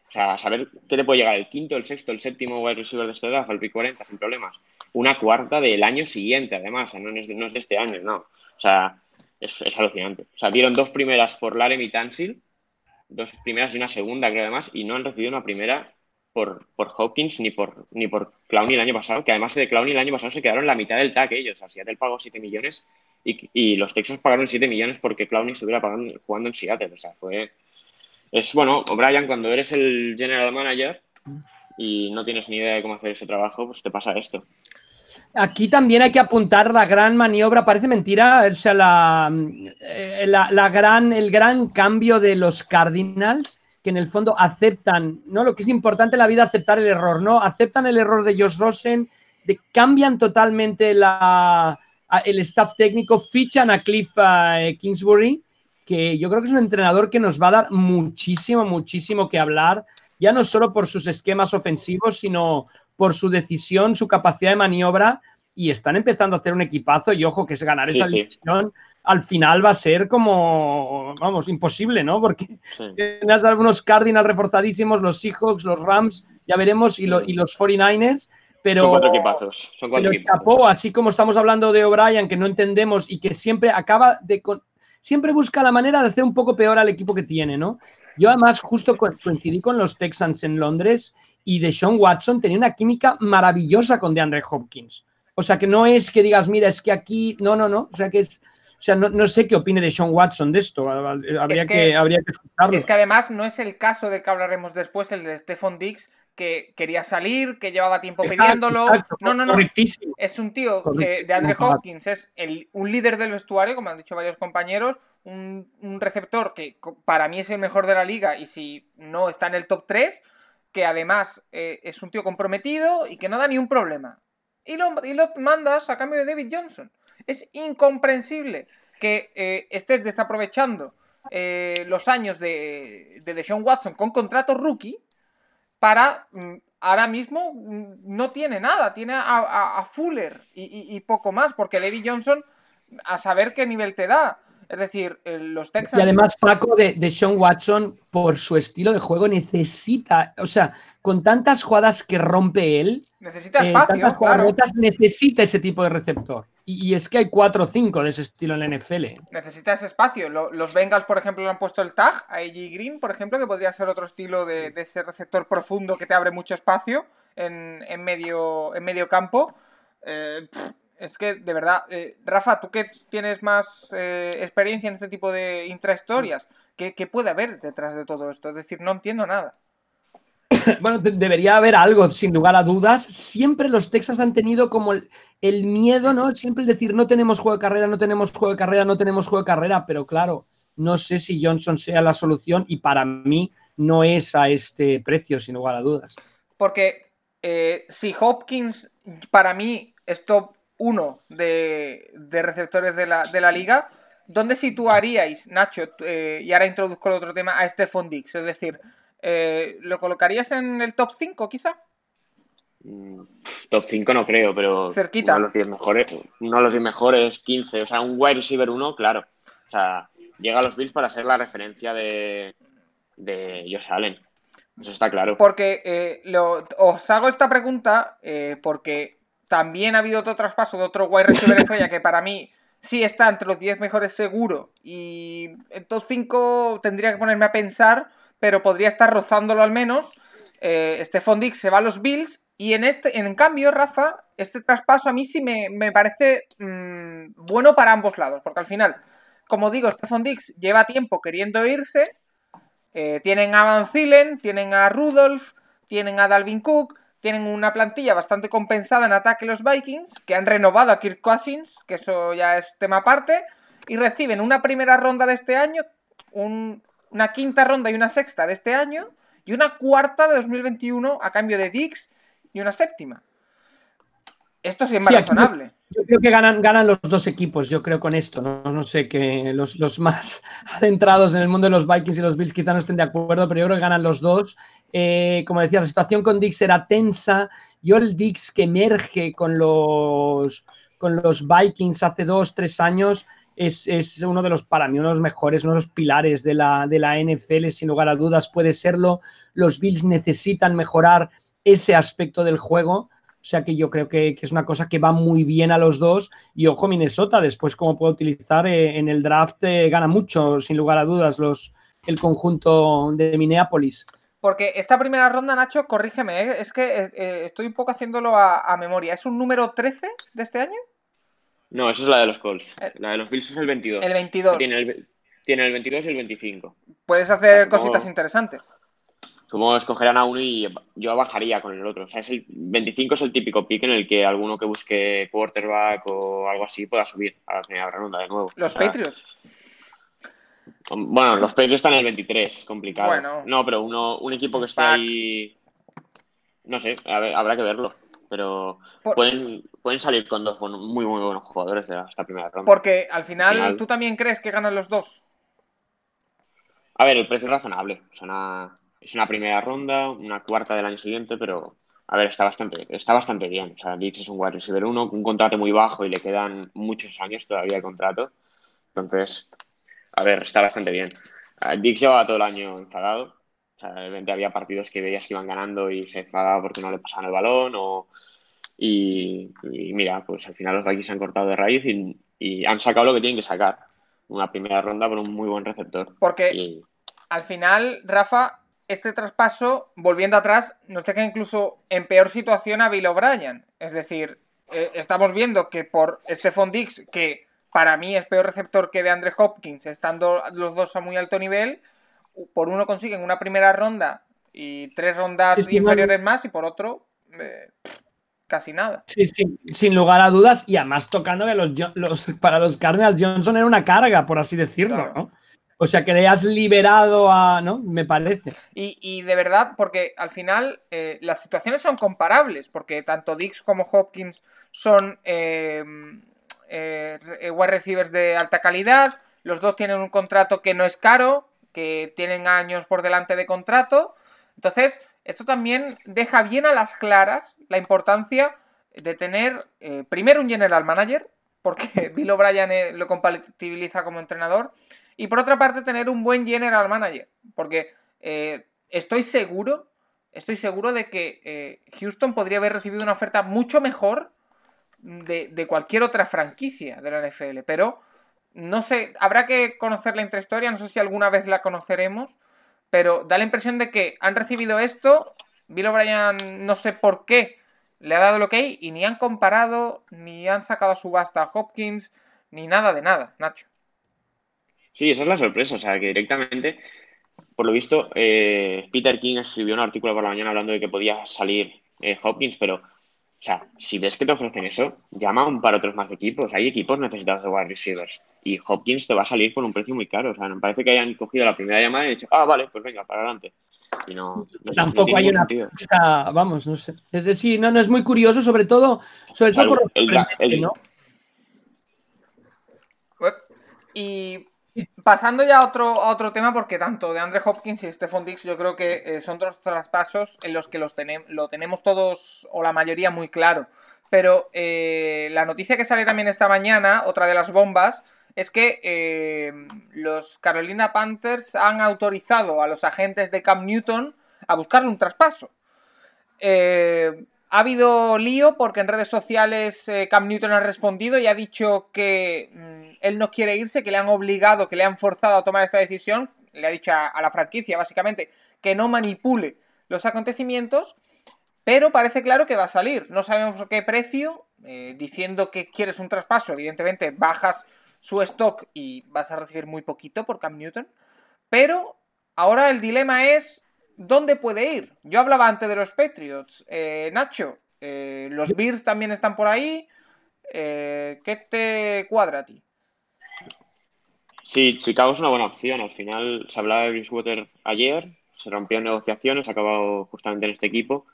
o sea, saber qué te puede llegar, el quinto, el sexto, el séptimo wide receiver de este draft, el pick 40, sin problemas. Una cuarta del año siguiente, además, no es, no es de este año, no. O sea, es, es, alucinante. O sea, dieron dos primeras por Larem y Tansil, dos primeras y una segunda, creo, además, y no han recibido una primera por, por Hopkins ni por, ni por Clowney el año pasado, que además de Clowney el año pasado se quedaron la mitad del tag ellos. O Seattle pagó 7 millones y, y, los Texans pagaron 7 millones porque Clowney estuviera pagando, jugando en Seattle. O sea, fue. Es bueno, O'Brien, cuando eres el general manager y no tienes ni idea de cómo hacer ese trabajo, pues te pasa esto. Aquí también hay que apuntar la gran maniobra, parece mentira, o sea, la, eh, la, la gran, el gran cambio de los Cardinals que en el fondo aceptan, ¿no? Lo que es importante en la vida, aceptar el error, ¿no? Aceptan el error de Josh Rosen, de, cambian totalmente la, el staff técnico, fichan a Cliff eh, Kingsbury, que yo creo que es un entrenador que nos va a dar muchísimo, muchísimo que hablar, ya no solo por sus esquemas ofensivos, sino por su decisión, su capacidad de maniobra y están empezando a hacer un equipazo y ojo que es ganar esa división al final va a ser como, vamos, imposible, ¿no? Porque tienes algunos Cardinals reforzadísimos, los Seahawks, los Rams, ya veremos, y, y los 49ers. Pero, son cuatro equipazos. Son cuatro pero así como estamos hablando de O'Brien, que no entendemos y que siempre acaba de. siempre busca la manera de hacer un poco peor al equipo que tiene, ¿no? Yo además justo coincidí con los Texans en Londres y de Sean Watson tenía una química maravillosa con DeAndre Hopkins. O sea, que no es que digas, mira, es que aquí, no, no, no. O sea, que es, o sea, no, sé qué opine de Sean Watson de esto. Habría, que, habría que escucharlo. Es que además no es el caso del que hablaremos después, el de Stephon Dix, que quería salir, que llevaba tiempo pidiéndolo. no, no, no. Es un tío de Andre Hopkins, es el, un líder del vestuario, como han dicho varios compañeros, un, receptor que para mí es el mejor de la liga y si no está en el top 3, que además eh, es un tío comprometido y que no da ni un problema y lo, mandas a cambio de David Johnson. Es incomprensible que eh, estés desaprovechando eh, los años de, de Deshaun Watson con contrato rookie para mm, ahora mismo mm, no tiene nada, tiene a, Fuller y, poco más, porque David Johnson a saber qué nivel te da. Es decir, los Texans. Y además, Paco, de, de, Sean Watson, por su estilo de juego, necesita. O sea, con tantas jugadas que rompe él. Necesita eh, espacio. claro. Necesita ese tipo de receptor. Y, es que hay cuatro o cinco de ese estilo en la NFL. Necesita ese espacio. los Bengals, por ejemplo, le han puesto el tag a AJ Green, por ejemplo, que podría ser otro estilo de, ese receptor profundo que te abre mucho espacio en, medio, en medio campo. Eh, es que, de verdad, eh, Rafa, tú que tienes más eh, experiencia en este tipo de intrahistorias, ¿qué, ¿qué puede haber detrás de todo esto? Es decir, no entiendo nada. [COUGHS] Bueno, debería haber algo, sin lugar a dudas. Siempre los Texas han tenido como el, el, miedo, ¿no? Siempre el decir, no tenemos juego de carrera, no tenemos juego de carrera, no tenemos juego de carrera, pero claro, no sé si Johnson sea la solución y para mí no es a este precio, sin lugar a dudas. Porque eh, si Hopkins, para mí, esto uno de, receptores de la, liga, ¿dónde situaríais, Nacho, eh, y ahora introduzco el otro tema, a Stephon Dix? Es decir, eh, ¿lo colocarías en el top 5 quizá? Mm, top 5 no creo, pero cerquita. Uno de los 10 mejores, uno de los 10 mejores, 15, o sea, un wide receiver 1, claro. O sea, llega a los Bills para ser la referencia de, de Josh Allen. Eso está claro. Porque eh, os hago esta pregunta porque también ha habido otro traspaso de otro wide receiver estrella que para mí sí está entre los 10 mejores seguro. Y en top 5 tendría que ponerme a pensar, pero podría estar rozándolo al menos. Eh, Stephon Dix se va a los Bills. Y en este, en cambio, Rafa, este traspaso a mí sí me, parece mm, bueno para ambos lados. Porque al final, como digo, Stephon Dix lleva tiempo queriendo irse. Eh, tienen a Van Zielen, tienen a Rudolph, tienen a Dalvin Cook tienen una plantilla bastante compensada en ataque los Vikings, que han renovado a Kirk Cousins, que eso ya es tema aparte, y reciben una primera ronda de este año, una quinta ronda y una sexta de este año, y una cuarta de 2021 a cambio de Dix y una séptima. Esto sí es más razonable. Yo creo que ganan, ganan los dos equipos, yo creo con esto. No, no sé que los, los, más [LAUGHS] adentrados en el mundo de los Vikings y los Bills quizá no estén de acuerdo, pero yo creo que ganan los dos. Eh, como decía, la situación con Dix era tensa. Yo el Dix que emerge con los, con los Vikings hace dos, tres años es, uno de los, para mí, uno de los mejores, uno de los pilares de la, de la NFL, sin lugar a dudas, puede serlo. Los Bills necesitan mejorar ese aspecto del juego. O sea que yo creo que, es una cosa que va muy bien a los dos. Y ojo, Minnesota, después, como puedo utilizar eh, en el draft, eh, gana mucho, sin lugar a dudas, los, el conjunto de Minneapolis. Porque esta primera ronda, Nacho, corrígeme, ¿eh? es que estoy un poco haciéndolo a, memoria. ¿Es un número 13 de este año? No, esa es la de los Colts. La de los Bills es el 22. El 22. Tiene el, tiene el 22 y el 25. Puedes hacer cositas interesantes. Supongo que escogerán a uno y yo bajaría con el otro. O sea, es el 25 es el típico pick en el que alguno que busque quarterback o algo así pueda subir a la primera ronda de nuevo. Los Patriots. Bueno, los Patriots están en el 23, complicado. No, pero uno, un equipo que está ahí. No sé, habrá que verlo. Pero pueden, pueden salir con dos muy, muy buenos jugadores de esta primera ronda. Porque al final, ¿tú también crees que ganan los dos? A ver, el precio es razonable. Es una primera ronda, una cuarta del año siguiente, pero a ver, está bastante, está bastante bien. O sea, Dix es un wide receiver 1, un contrato muy bajo y le quedan muchos años todavía de contrato. Entonces, a ver, está bastante bien. Dix llevaba todo el año enfadado. O sea, de había partidos que veías que iban ganando y se enfadaba porque no le pasaban el balón. O... Y, mira, pues al final los Vikings se han cortado de raíz y, han sacado lo que tienen que sacar. Una primera ronda por un muy buen receptor. Porque al final, Rafa, este traspaso, volviendo atrás, nos deja incluso en peor situación a Bill O'Brien. Es decir, eh, estamos viendo que por Stephon Dix, que para mí es peor receptor que de Andre Hopkins, estando los dos a muy alto nivel, por uno consiguen una primera ronda y tres rondas inferiores más, y por otro, eh, casi nada. Sí, sí, sin lugar a dudas, y además tocando que los, los, para los Cardinals Johnson era una carga, por así decirlo, ¿no? O sea, que le has liberado a. ¿No? Me parece. Y, de verdad, porque al final eh, las situaciones son comparables, porque tanto Dix como Hopkins son eh, eh, wide receivers de alta calidad. Los dos tienen un contrato que no es caro, que tienen años por delante de contrato. Entonces, esto también deja bien a las claras la importancia de tener primero un general manager, porque [LAUGHS] Bill O'Brien lo compatibiliza como entrenador y por otra parte, tener un buen general manager. Porque eh, estoy seguro, estoy seguro de que eh, Houston podría haber recibido una oferta mucho mejor de, cualquier otra franquicia de la NFL. Pero no sé, habrá que conocer la intrahistoria, no sé si alguna vez la conoceremos. Pero da la impresión de que han recibido esto. Bill O'Brien, no sé por qué, le ha dado lo que hay y ni han comparado, ni han sacado a subasta a Hopkins, ni nada de nada, Nacho. Sí, esa es la sorpresa. O sea, que directamente, por lo visto, eh, Peter King escribió un artículo por la mañana hablando de que podía salir eh, Hopkins, pero, o sea, si ves que te ofrecen eso, llama a un par otros más equipos. Hay equipos necesitados de wide receivers. Y Hopkins te va a salir por un precio muy caro. O sea, me parece que hayan cogido la primera llamada y dicho, ah, vale, pues venga, para adelante. Y no, Tampoco hay una vamos, no sé. Es decir, no, no es muy curioso, sobre todo, sobre todo por el, ¿no? Y Pasando ya a otro, otro tema, porque tanto de Andre Hopkins y Stephon Dix yo creo que eh, son dos traspasos en los que los lo tenemos todos o la mayoría muy claro. Pero eh, la noticia que sale también esta mañana, otra de las bombas, es que eh, los Carolina Panthers han autorizado a los agentes de Cam Newton a buscarle un traspaso. ha habido lío porque en redes sociales Cam Newton ha respondido y ha dicho que mm, él no quiere irse, que le han obligado, que le han forzado a tomar esta decisión, le ha dicho a, la franquicia básicamente que no manipule los acontecimientos, pero parece claro que va a salir. No sabemos qué precio, eh, diciendo que quieres un traspaso, evidentemente bajas su stock y vas a recibir muy poquito por Cam Newton, pero ahora el dilema es dónde puede ir. Yo hablaba antes de los Patriots, eh, Nacho, eh, los Bears también están por ahí, ¿qué te cuadra a ti? Sí, Chicago es una buena opción. Al final se hablaba de Bridgewater ayer, se rompió negociaciones, ha acabado justamente en este equipo.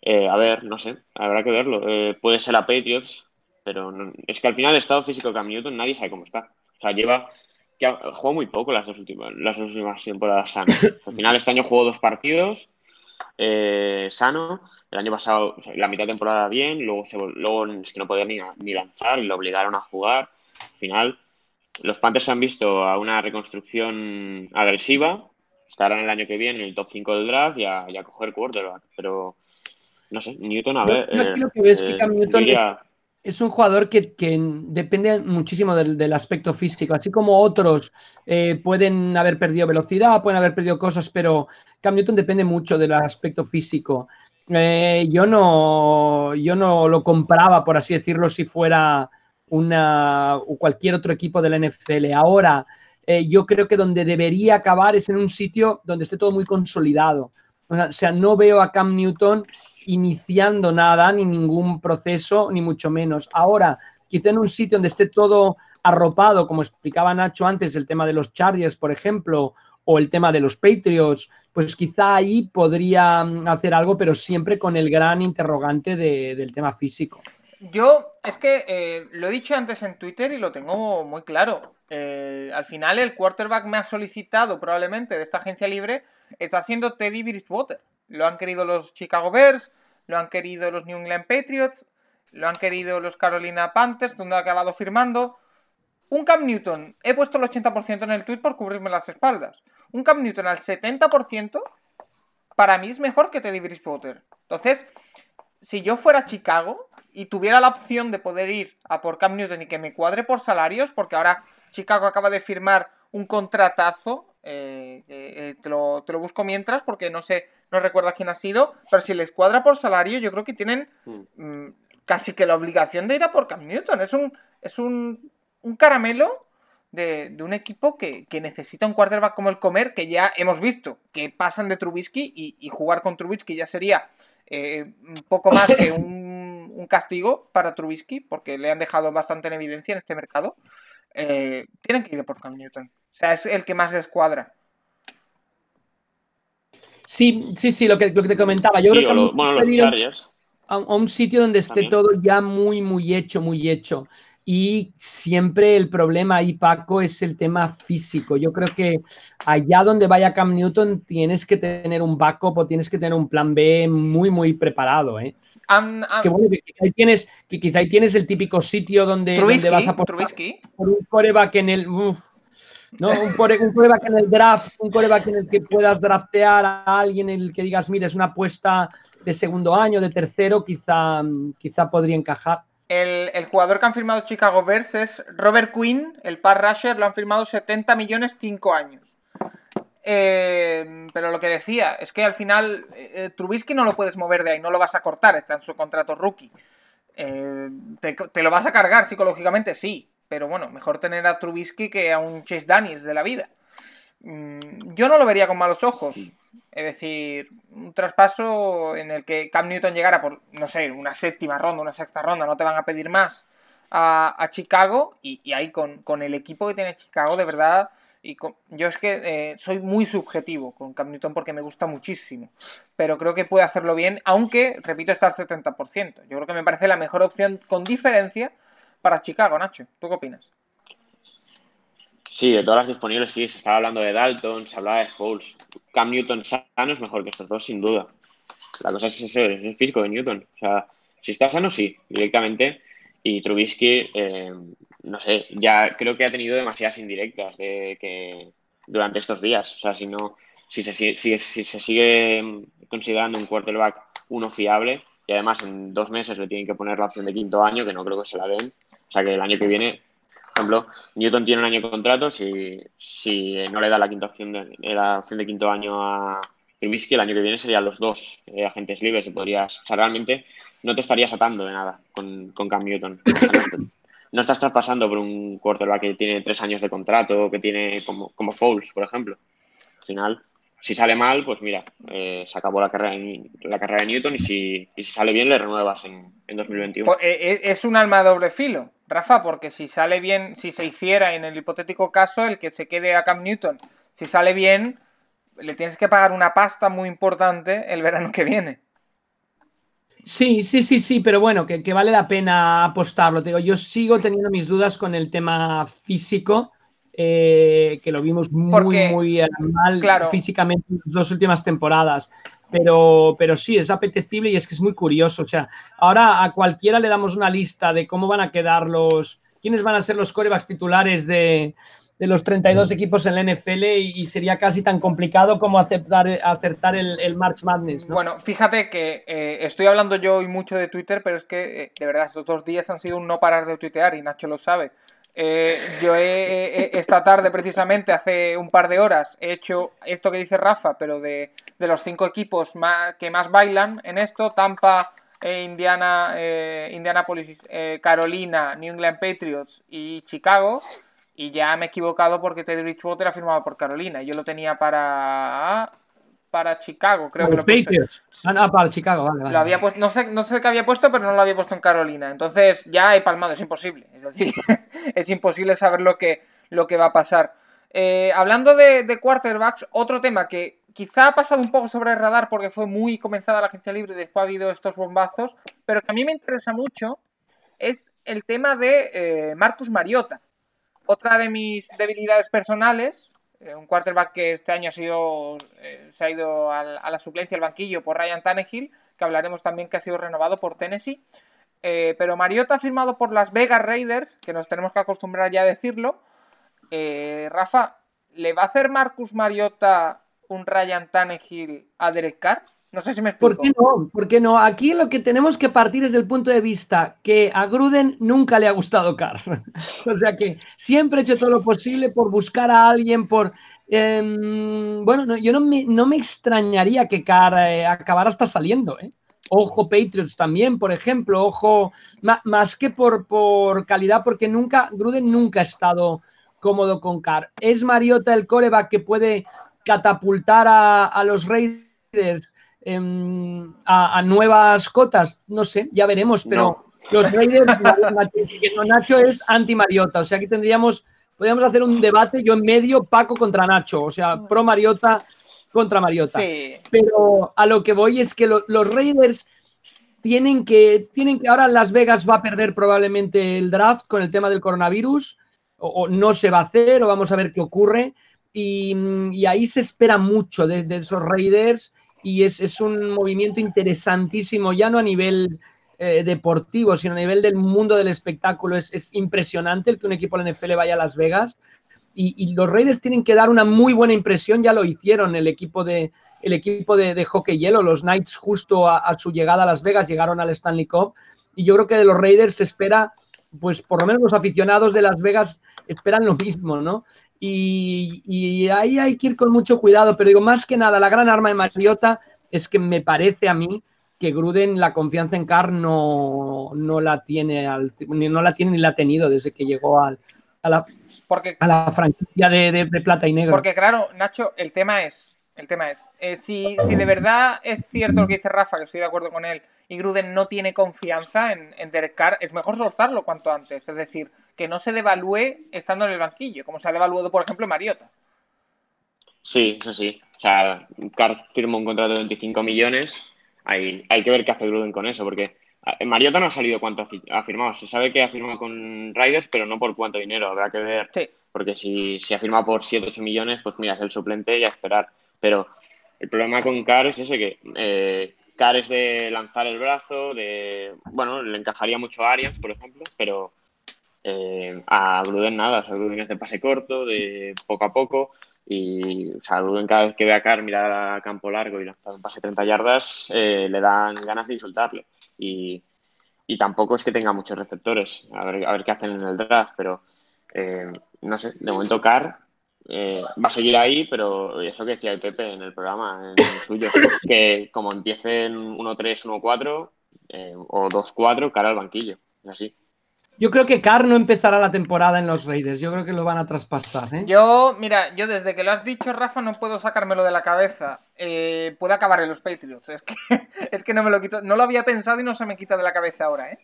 Eh, a ver, no sé, habrá que verlo. Eh, puede ser a Patriots, pero es que al final el estado físico de Cam Newton nadie sabe cómo está. O sea, lleva que ha, jugado muy poco las dos últimas, las dos últimas temporadas sano. [LAUGHS] Al final este año jugó dos partidos eh, sano. El año pasado, la mitad de temporada bien, luego, se, luego es que no podía ni, ni lanzar y lo obligaron a jugar. Al final los Panthers han visto a una reconstrucción agresiva. Estarán el año que viene en el top 5 del draft y a, coger quarterback. Pero no sé, Newton, a ver. Yo, que ves que eh, Cam Newton es, un jugador que, depende muchísimo del, aspecto físico. Así como otros eh, pueden haber perdido velocidad, pueden haber perdido cosas, pero Cam Newton depende mucho del aspecto físico. Eh, yo no yo no lo compraba, por así decirlo, si fuera una, o cualquier otro equipo de la NFL. Ahora, eh, yo creo que donde debería acabar es en un sitio donde esté todo muy consolidado. O sea, no veo a Cam Newton iniciando nada, ni ningún proceso, ni mucho menos. Ahora, quizá en un sitio donde esté todo arropado, como explicaba Nacho antes, el tema de los Chargers, por ejemplo, o el tema de los Patriots, pues quizá ahí podría hacer algo, pero siempre con el gran interrogante del tema físico. Yo, es que eh, lo he dicho antes en Twitter y lo tengo muy claro. Eh, al final, el quarterback me ha solicitado probablemente de esta agencia libre está siendo Teddy Bridgewater. Lo han querido los Chicago Bears, lo han querido los New England Patriots, lo han querido los Carolina Panthers, donde ha acabado firmando. Un Cam Newton, he puesto el 80% en el tweet por cubrirme las espaldas. Un Cam Newton al 70%, para mí es mejor que Teddy Bridgewater. Entonces, si yo fuera Chicago y tuviera la opción de poder ir a por Cam Newton y que me cuadre por salarios, porque ahora Chicago acaba de firmar un contratazo, eh, eh, te, lo, busco mientras porque no sé, no recuerdo quién ha sido, pero si les cuadra por salario, yo creo que tienen mm. Mm, casi que la obligación de ir a por Cam Newton. Es un, es un, un caramelo de, un equipo que, necesita un quarterback como el Comer, que ya hemos visto que pasan de Trubisky y, jugar con Trubisky ya sería eh, un poco más que un, un, castigo para Trubisky, porque le han dejado bastante en evidencia en este mercado. tienen que ir a por Cam Newton. O sea, es el que más les cuadra. Sí, sí, sí, lo que, te comentaba. Yo creo que bueno, los Chargers. A, un sitio donde esté todo ya muy, muy hecho, muy hecho. Y siempre el problema ahí, Paco, es el tema físico. Yo creo que allá donde vaya Cam Newton tienes que tener un backup o tienes que tener un plan B muy, muy preparado. ¿eh? Que, bueno, que, quizá tienes, que quizá tienes el típico sitio donde, vas a por un coreback en el... ¿no? Un, coreback en el draft, un coreback en el que puedas draftear a alguien en el que digas, mira, es una apuesta de segundo año, de tercero, quizá, quizá podría encajar. El, jugador que han firmado Chicago Bears es Robert Quinn, el par rusher, lo han firmado 70 millones 5 años. Eh, pero lo que decía es que al final eh, Trubisky no lo puedes mover de ahí, no lo vas a cortar, está en su contrato rookie. Eh, te, te, lo vas a cargar psicológicamente? Sí, pero bueno, mejor tener a Trubisky que a un Chase Daniels de la vida. Mm, yo no lo vería con malos ojos. Es decir, un traspaso en el que Cam Newton llegara por, no sé, una séptima ronda, una sexta ronda, no te van a pedir más a, Chicago y, ahí con, el equipo que tiene Chicago, de verdad, y yo es que eh, soy muy subjetivo con Cam Newton porque me gusta muchísimo, pero creo que puede hacerlo bien, aunque, repito, está al 70%. Yo creo que me parece la mejor opción con diferencia para Chicago, Nacho. ¿Tú qué opinas? Sí, de todas las disponibles, sí. Se estaba hablando de Dalton, se hablaba de Foles. Cam Newton sano es mejor que estos dos, sin duda. La cosa es ese, es el físico de Newton. O sea, si está sano, sí, directamente. Y Trubisky, eh, no sé, ya creo que ha tenido demasiadas indirectas de que durante estos días. O sea, si no, si se, si, se sigue considerando un quarterback uno fiable, y además en dos meses le tienen que poner la opción de quinto año, que no creo que se la den, o sea que el año que viene, ejemplo, Newton tiene un año de contrato, si, si no le da la quinta opción de, la opción de quinto año a Trubisky, el año que viene serían los dos eh, agentes libres y podrías, o sea, realmente no te estarías atando de nada con, con Cam Newton. [COUGHS] no, estás traspasando por un quarterback que tiene tres años de contrato, que tiene como, como Foles, por ejemplo. Al final, si sale mal, pues mira, eh, se acabó la carrera, la carrera de Newton y si, si sale bien le renuevas en, en 2021. Pues, eh, eh, es un alma de doble filo, Rafa, porque si sale bien, si se hiciera en el hipotético caso el que se quede a Cam Newton, si sale bien, le tienes que pagar una pasta muy importante el verano que viene. Sí, sí, sí, sí, pero bueno, que, que vale la pena apostarlo. Te digo, yo sigo teniendo mis dudas con el tema físico eh, que lo vimos muy, muy eh, mal físicamente en las dos últimas temporadas. Pero, pero sí, es apetecible y es que es muy curioso. O sea, ahora a cualquiera le damos una lista de cómo van a quedar los. quiénes van a ser los corebacks titulares de, de los 32 equipos en la NFL y, sería casi tan complicado como aceptar, acertar el, March Madness. Bueno, fíjate que eh, estoy hablando yo hoy mucho de Twitter, pero es que de verdad estos dos días han sido un no parar de tuitear y Nacho lo sabe. Eh, yo he, esta tarde, precisamente, hace un par de horas, he hecho esto que dice Rafa, pero de, los cinco equipos que más bailan en esto, Tampa, eh, Indiana, eh, Indianapolis, Carolina, New England Patriots y Chicago. Y ya me he equivocado porque Teddy Bridgewater ha firmado por Carolina. Yo lo tenía para para Chicago, creo que lo puse. Ah, para Chicago, vale, Lo había puesto, no sé, no sé qué había puesto, pero no lo había puesto en Carolina. Entonces ya he palmado, es imposible. Es decir, [LAUGHS] es imposible saber lo que, lo que va a pasar. Eh, hablando de, quarterbacks, otro tema que quizá ha pasado un poco sobre el radar porque fue muy comenzada la agencia libre y después ha habido estos bombazos, pero que a mí me interesa mucho es el tema de eh, Marcus Mariota. Otra de mis debilidades personales, un quarterback que este año ha sido, eh, se ha ido a la suplencia al banquillo por Ryan Tannehill, que hablaremos también que ha sido renovado por Tennessee. Eh, pero Mariota ha firmado por las Vegas Raiders, que nos tenemos que acostumbrar ya a decirlo. Eh, Rafa, ¿le va a hacer Marcus Mariota un Ryan Tannehill a Derek Carr? No sé si me explico. ¿Por qué no? ¿Por qué no? Aquí lo que tenemos que partir es del punto de vista que a Gruden nunca le ha gustado Carr. [LAUGHS] o sea que siempre ha hecho todo lo posible por buscar a alguien, por... Em, bueno, yo no me, no me, extrañaría que Carr eh, acabara hasta saliendo. ¿eh? Ojo Patriots también, por ejemplo. Ojo, más, que por, por calidad, porque nunca, Gruden nunca ha estado cómodo con Carr. ¿Es Mariota el coreback que puede catapultar a, a los Raiders Em, a, nuevas cotas, no sé, ya veremos, pero los Raiders, Nacho es anti-Mariota, o sea, aquí tendríamos, podríamos hacer un debate, yo en medio, Paco contra Nacho, o sea, pro Mariota contra Mariota. Pero a lo que voy es que los Raiders tienen que, tienen que, ahora Las Vegas va a perder probablemente el draft con el tema del coronavirus, o, no se va a hacer, o vamos a ver qué ocurre, y, ahí se espera mucho de esos Raiders y es, un movimiento interesantísimo, ya no a nivel eh, deportivo, sino a nivel del mundo del espectáculo. Es, impresionante el que un equipo de la NFL vaya a Las Vegas y, los Raiders tienen que dar una muy buena impresión, ya lo hicieron el equipo de, el equipo de, hockey hielo, los Knights justo a, su llegada a Las Vegas llegaron al Stanley Cup y yo creo que de los Raiders se espera, pues por lo menos los aficionados de Las Vegas esperan lo mismo, ¿no? Y, ahí hay que ir con mucho cuidado, pero digo, más que nada, la gran arma de Mariota es que me parece a mí que Gruden la confianza en Carr no, la tiene al, no la tiene ni la ha tenido desde que llegó al, a, la, porque, a la franquicia de, plata y negro. Porque claro, Nacho, el tema es, el tema es, eh, si, si, de verdad es cierto lo que dice Rafa, que estoy de acuerdo con él, y Gruden no tiene confianza en, en Derek Carr, es mejor soltarlo cuanto antes. Es decir, que no se devalúe estando en el banquillo, como se ha devaluado, por ejemplo, Mariota. Sí, eso sí. O sea, Carr firmó un contrato de 25 millones. Hay, hay que ver qué hace Gruden con eso, porque Mariota no ha salido cuánto ha firmado. Se sabe que ha firmado con Riders, pero no por cuánto dinero. Habrá que ver. Sí. Porque si, si ha firmado por 7, 8 millones, pues mira, es el suplente y a esperar. Pero el problema con Carr es ese que eh, Carr es de lanzar el brazo, de. Bueno, le encajaría mucho a Arians, por ejemplo, pero eh, a Gruden nada, o sea, Gruden es de pase corto, de poco a poco. Y o sea, Gruden cada vez que ve a Carr mirar a campo largo y lanzar un pase 30 yardas, eh, le dan ganas de insultarle. Y, y, tampoco es que tenga muchos receptores. A ver, a ver qué hacen en el draft, pero eh, no sé, de momento Carr va a seguir ahí, pero es lo que decía el Pepe en el programa, en el suyo, que como empiecen 1-3, 1-4 o 2-4, cara al banquillo. Así. Yo creo que Carr no empezará la temporada en los Raiders. Yo creo que lo van a traspasar. ¿eh? Yo, mira, yo desde que lo has dicho, Rafa, no puedo sacármelo de la cabeza. Eh, puede acabar en los Patriots. Es que, [LAUGHS] es que no me lo quito. No lo había pensado y no se me quita de la cabeza ahora, ¿eh?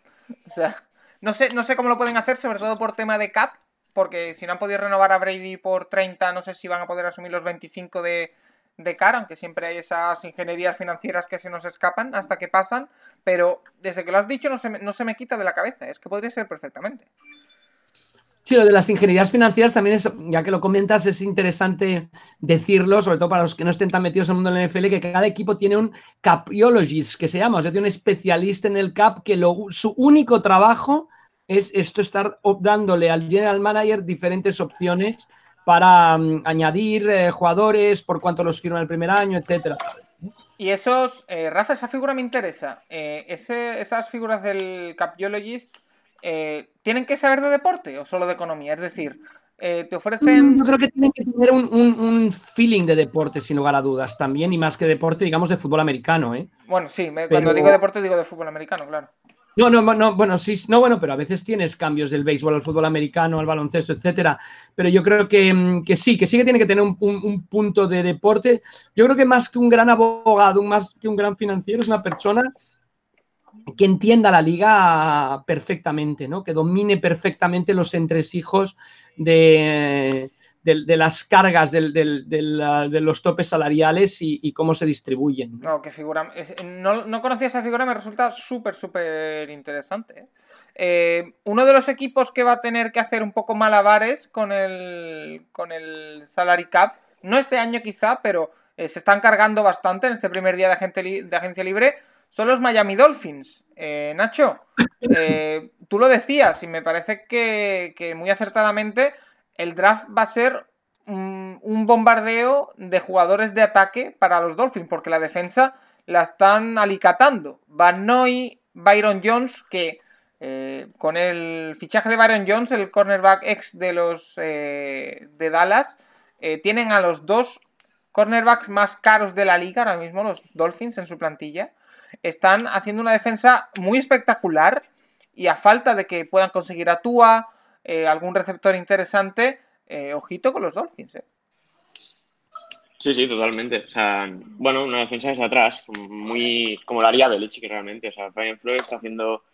O sea, no sé, no sé cómo lo pueden hacer, sobre todo por tema de cap. Porque si no han podido renovar a Brady por 30, no sé si van a poder asumir los 25 de, de cara, aunque siempre hay esas ingenierías financieras que se nos escapan hasta que pasan, pero desde que lo has dicho no se me, no se me quita de la cabeza, es que podría ser perfectamente. Sí, lo de las ingenierías financieras también es, ya que lo comentas, es interesante decirlo, sobre todo para los que no estén tan metidos en el mundo del NFL, que cada equipo tiene un capiologist, que se llama, o sea, tiene un especialista en el cap que su único trabajo es esto, estar dándole al general manager diferentes opciones para mm, añadir eh, jugadores por cuanto los firma el primer año, etcétera. Y esos, eh, Rafa, esa figura me interesa. Eh, esas figuras del Capologist ¿tienen que saber de deporte o solo de economía? Es decir, te ofrecen. Mm, yo creo que tienen que tener un, feeling de deporte, sin lugar a dudas, también, y más que deporte, digamos, de fútbol americano, ¿eh? Bueno, sí, cuando digo deporte digo de fútbol americano, claro. No, no, no, bueno, sí, no, bueno, pero a veces tienes cambios del béisbol al fútbol americano, al baloncesto, etcétera. Pero yo creo que, mm, sí, que sí que tiene que tener un, punto de deporte. Yo creo que más que un gran abogado, más que un gran financiero, es una persona que entienda la liga perfectamente, ¿no? Que domine perfectamente los entresijos de, de, las cargas de los topes salariales y, cómo se distribuyen. No, qué figura. no, conocía esa figura, me resulta súper, súper interesante. ¿eh? Eh, uno de los equipos que va a tener que hacer un poco malabares con el, con el salary cap, no este año quizá, pero eh, se están cargando bastante en este primer día de, de agencia libre, son los Miami Dolphins. Eh, Nacho, [LAUGHS] eh, tú lo decías y me parece que, muy acertadamente el draft va a ser un, bombardeo de jugadores de ataque para los Dolphins, porque la defensa la están alicatando. Van Noy, Byron Jones, que eh, con el fichaje de Byron Jones, el cornerback ex de los de Dallas, tienen a los dos cornerbacks más caros de la liga ahora mismo, los Dolphins en su plantilla están haciendo una defensa muy espectacular y a falta de que puedan conseguir a Tua, eh, algún receptor interesante, eh, ojito con los Dolphins. Eh. Sí, sí, totalmente. O sea, bueno, una defensa desde atrás, muy como la haría Belichick realmente. O sea, Brian Flores está haciendo.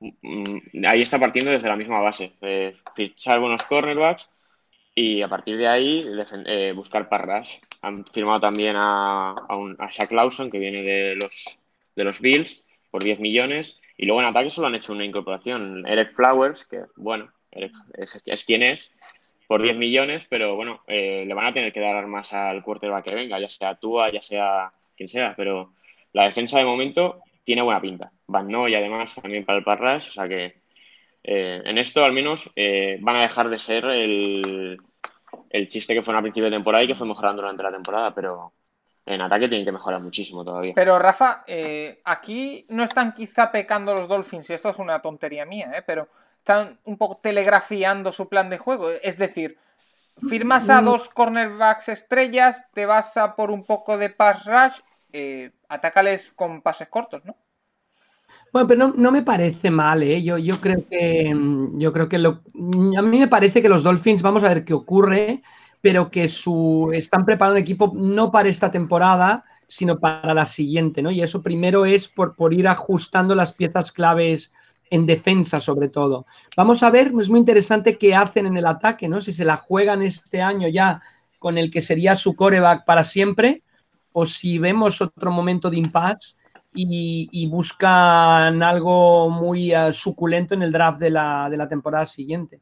Mm, ahí está partiendo desde la misma base. fichar buenos cornerbacks y a partir de ahí buscar parras. Han firmado también a, a, un, a Shaq Lawson, que viene de los de los Bills por 10 millones. Y luego en ataque solo han hecho una incorporación, Eric Flowers, que bueno, es, quien es, por 10 millones, pero bueno, eh, le van a tener que dar más al quarterback que venga, ya sea Tua, ya sea quien sea, pero la defensa de momento tiene buena pinta. Van no y además también para el Parras, o sea que eh, en esto al menos eh, van a dejar de ser el, el chiste que fue a principio de temporada y que fue mejorando durante la temporada, pero en ataque tienen que mejorar muchísimo todavía. Pero Rafa, eh, aquí no están quizá pecando los Dolphins, y esto es una tontería mía, ¿eh? pero están un poco telegrafiando su plan de juego. Es decir, firmas a mm. dos cornerbacks estrellas, te vas a por un poco de pass rush, eh, atácales con pases cortos, ¿no? Bueno, pero no, me parece mal, ¿eh? Yo, yo creo que. Yo creo que lo, a mí me parece que los Dolphins, vamos a ver qué ocurre pero que su, están preparando el equipo no para esta temporada, sino para la siguiente, ¿no? Y eso primero es por, por ir ajustando las piezas claves en defensa, sobre todo. Vamos a ver, es muy interesante qué hacen en el ataque, ¿no? Si se la juegan este año ya con el que sería su coreback para siempre, o si vemos otro momento de impasse y, buscan algo muy uh, suculento en el draft de la, de la temporada siguiente.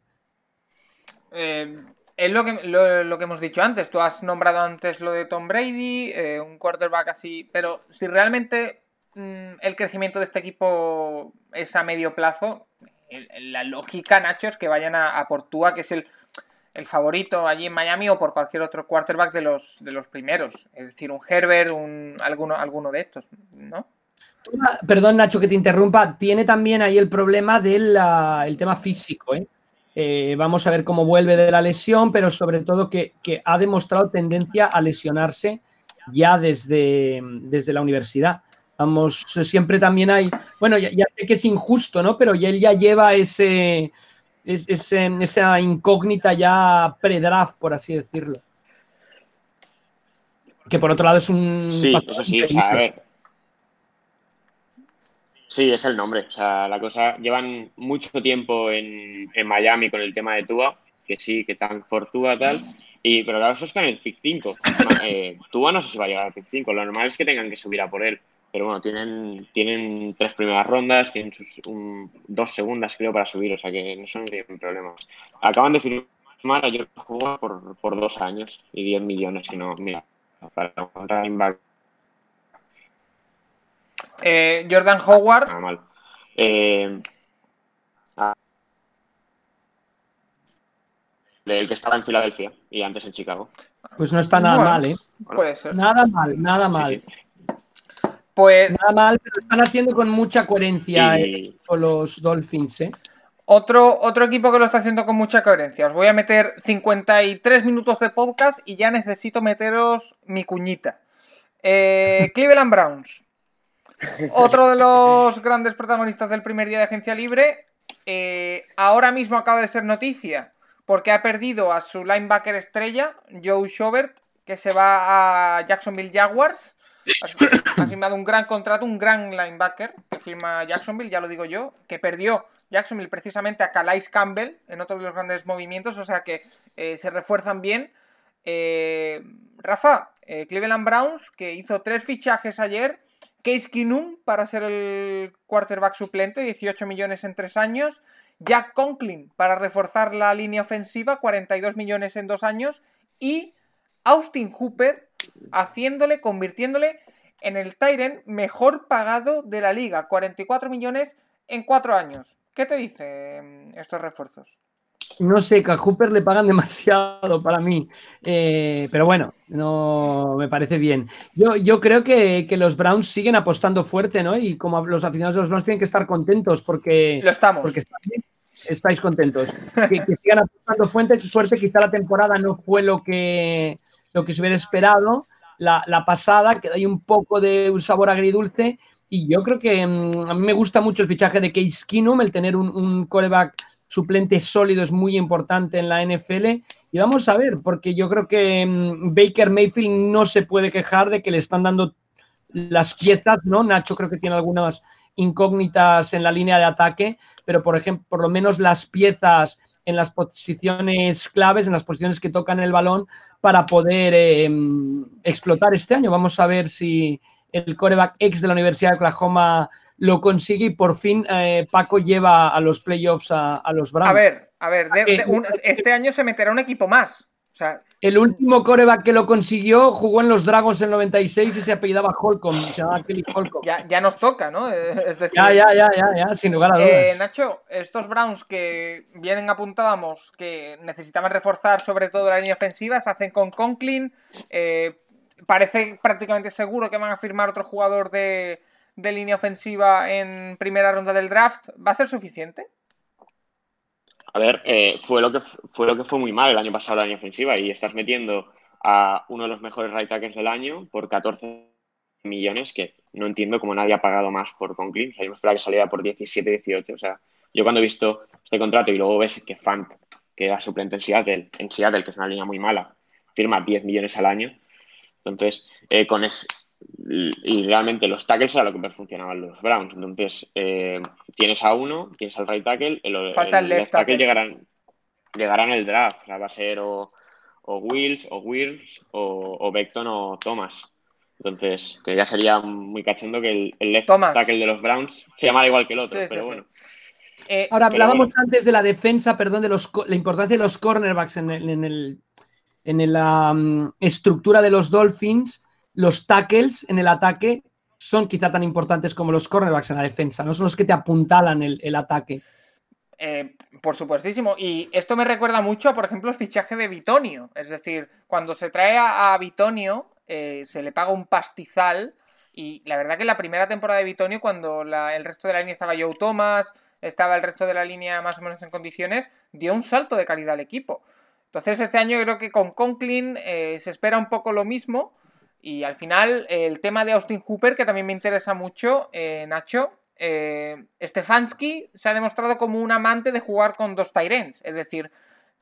Eh, es lo que, lo, que hemos dicho antes. Tú has nombrado antes lo de Tom Brady, eh, un quarterback así. Pero si realmente el crecimiento de este equipo es a medio plazo, la lógica, Nacho, es que vayan a, a Portúa, que es el, el, favorito allí en Miami, o por cualquier otro quarterback de los, de los primeros. Es decir, un Herbert, un, alguno, alguno de estos, ¿no? Perdón, Nacho, que te interrumpa. Tiene también ahí el problema del el tema físico, ¿eh? Eh, vamos a ver cómo vuelve de la lesión, pero sobre todo que, ha demostrado tendencia a lesionarse ya desde, desde, la universidad. Vamos, siempre también hay, bueno, ya, sé que es injusto, ¿no? Pero él ya lleva ese, esa incógnita ya pre-draft, por así decirlo. Que por otro lado es un... Sí, eso sí, a ver, Sí, es el nombre. O sea, la cosa. Llevan mucho tiempo en, Miami con el tema de Tua, que sí, que tan Fortuna tal. Y, pero claro, eso está en el pick 5. Eh, Tua no sé si va a llegar al pick 5. Lo normal es que tengan que subir a por él. Pero bueno, tienen, tienen tres primeras rondas, tienen dos segundas, creo, para subir. O sea que no son problemas. Acaban de firmar a George por, por dos años y 10 millones. Que no, mira, para un running back eh, Jordan Howard. Ah, mal. Eh, ah, el que estaba en Filadelfia y antes en Chicago. Pues no está nada mal, ¿eh? Puede ser. Nada mal, nada mal. Pues. Nada mal, pero están haciendo con mucha coherencia eh, con los Dolphins, ¿eh? Otro, otro equipo que lo está haciendo con mucha coherencia. Os voy a meter 53 minutos de podcast y ya necesito meteros mi cuñita. Eh, Cleveland Browns. [LAUGHS] Otro de los grandes protagonistas del primer día de agencia libre, eh, ahora mismo acaba de ser noticia, porque ha perdido a su linebacker estrella, Joe Schobert, que se va a Jacksonville Jaguars. Ha firmado un gran contrato, un gran linebacker que firma Jacksonville, ya lo digo yo, que perdió Jacksonville precisamente a Calais Campbell en otro de los grandes movimientos, o sea que eh, se refuerzan bien. Eh, Rafa, Cleveland Browns, que hizo tres fichajes ayer, Case Keenum para ser el quarterback suplente, 18 millones en tres años. Jack Conklin para reforzar la línea ofensiva, 42 millones en dos años. Y Austin Hooper haciéndole, convirtiéndole en el Tyren mejor pagado de la liga, 44 millones en cuatro años. ¿Qué te dicen estos refuerzos? No sé, que a Hooper le pagan [LAUGHS] demasiado para mí. Eh, pero bueno, no me parece bien. Yo, yo creo que, los Browns siguen apostando fuerte, ¿no? Y como los aficionados de los Browns tienen que estar contentos porque. Lo estamos. Porque estáis contentos. Que, sigan apostando fuerte, fuerte. Quizá la temporada no fue lo que, lo que se hubiera esperado. La, la pasada, que hay un poco de un sabor agridulce. Y yo creo que mm, a mí me gusta mucho el fichaje de Case Keenum, el tener un, un coreback suplente sólido es muy importante en la NFL. Y vamos a ver, porque yo creo que mm, Baker Mayfield no se puede quejar de que le están dando las piezas, ¿no? Nacho creo que tiene algunas incógnitas en la línea de ataque, pero por ejemplo, por lo menos las piezas en las posiciones claves, en las posiciones que tocan el balón, para poder eh, mm, explotar este año. Vamos a ver si el coreback ex de la Universidad de Oklahoma lo consigue y por fin eh, Paco lleva a los playoffs a, los Browns. A ver, a ver, este año se meterá un equipo más. O sea, el último coreback que lo consiguió jugó en los Dragons en 96 y se apellidaba Holcomb, se llamaba Kelly Holcomb. Ya, ya, nos toca, ¿no? [LAUGHS] Es decir, ya, ya, ya, ya, ya, sin lugar a dudas. Eh, Nacho, estos Browns que vienen apuntábamos que necesitaban reforzar sobre todo la línea ofensiva, se hacen con Conklin. Eh, parece prácticamente seguro que van a firmar otro jugador de, de línea ofensiva en primera ronda del draft, ¿va a ser suficiente? A ver, eh, fue, lo que, fue lo que fue muy mal el año pasado la línea ofensiva y estás metiendo a uno de los mejores right tackles del año por 14 millones, que no entiendo cómo nadie ha pagado más por Conklin. O sea, yo me esperaba que saliera por 17, 18. O sea, yo cuando he visto este contrato y luego ves que Fant, que era suplente en Seattle, en Seattle, que es una línea muy mala, firma 10 millones al año. Entonces, eh, con, ese y realmente los tackles era lo que me funcionaban los Browns. Entonces, eh, tienes a uno, tienes al right tackle, el, Falta el, left tackle. Llegarán, llegarán el draft. O sea, va a ser o, o Wills, o Wills, o, o Beckton o Thomas. Entonces, que ya sería muy cachondo que el, left tackle de los Browns se llamara igual que el otro, pero bueno. Eh, Ahora, hablábamos antes de la defensa, perdón, de los, la importancia de los cornerbacks en, el, en, el, en la estructura de los Dolphins los tackles en el ataque son quizá tan importantes como los cornerbacks en la defensa, no son los que te apuntalan el, ataque. Eh, por supuestísimo. Y esto me recuerda mucho, por ejemplo, el fichaje de Bitonio. Es decir, cuando se trae a, Bitonio, eh, se le paga un pastizal. Y la verdad que la primera temporada de Bitonio, cuando el resto de la línea estaba Joe Thomas, estaba el resto de la línea más o menos en condiciones, dio un salto de calidad al equipo. Entonces, este año creo que con Conklin eh, se espera un poco lo mismo. Y al final, el tema de Austin Hooper, que también me interesa mucho, eh, Nacho. Eh, Stefanski se ha demostrado como un amante de jugar con dos Tyrants. Es decir,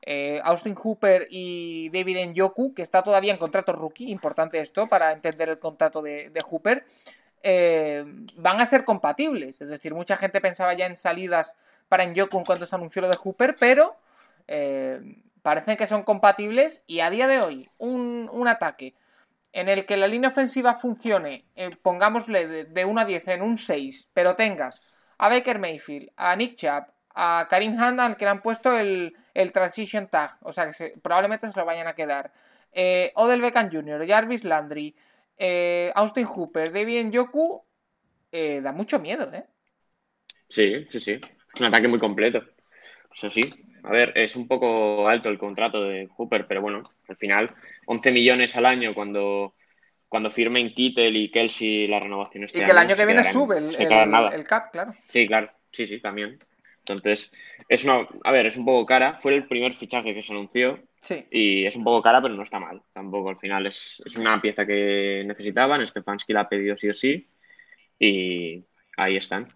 eh, Austin Hooper y David Njoku, que está todavía en contrato rookie, importante esto para entender el contrato de, Hooper, van a ser compatibles. Es decir, mucha gente pensaba ya en salidas para Njoku en cuanto se anunció lo de Hooper, pero parecen que son compatibles y a día de hoy un, un ataque en el que la línea ofensiva funcione, eh, pongámosle de, 1 a 10 en un 6, pero tengas a Baker Mayfield, a Nick Chubb, a Karim Hunt al que le han puesto el, Transition Tag, o sea que probablemente se lo vayan a quedar. Eh, Odell Beckham Jr., Jarvis Landry, eh, Austin Hooper, David Njoku, eh, da mucho miedo, ¿eh? Sí, sí, sí. Es un ataque muy completo. Eso sí, a ver, es un poco alto el contrato de Hooper, pero bueno, al final 11 millones al año cuando, cuando firmen Kittel y Kelsey la renovación este Y que el año que viene sube el, el, cap, claro. Sí, claro, sí, sí, también. Entonces, es una, a ver, es un poco cara. Fue el primer fichaje que se anunció. Sí. Y es un poco cara, pero no está mal. Tampoco al final es, es una pieza que necesitaban. Stefanski la ha pedido sí o sí. Y ahí están.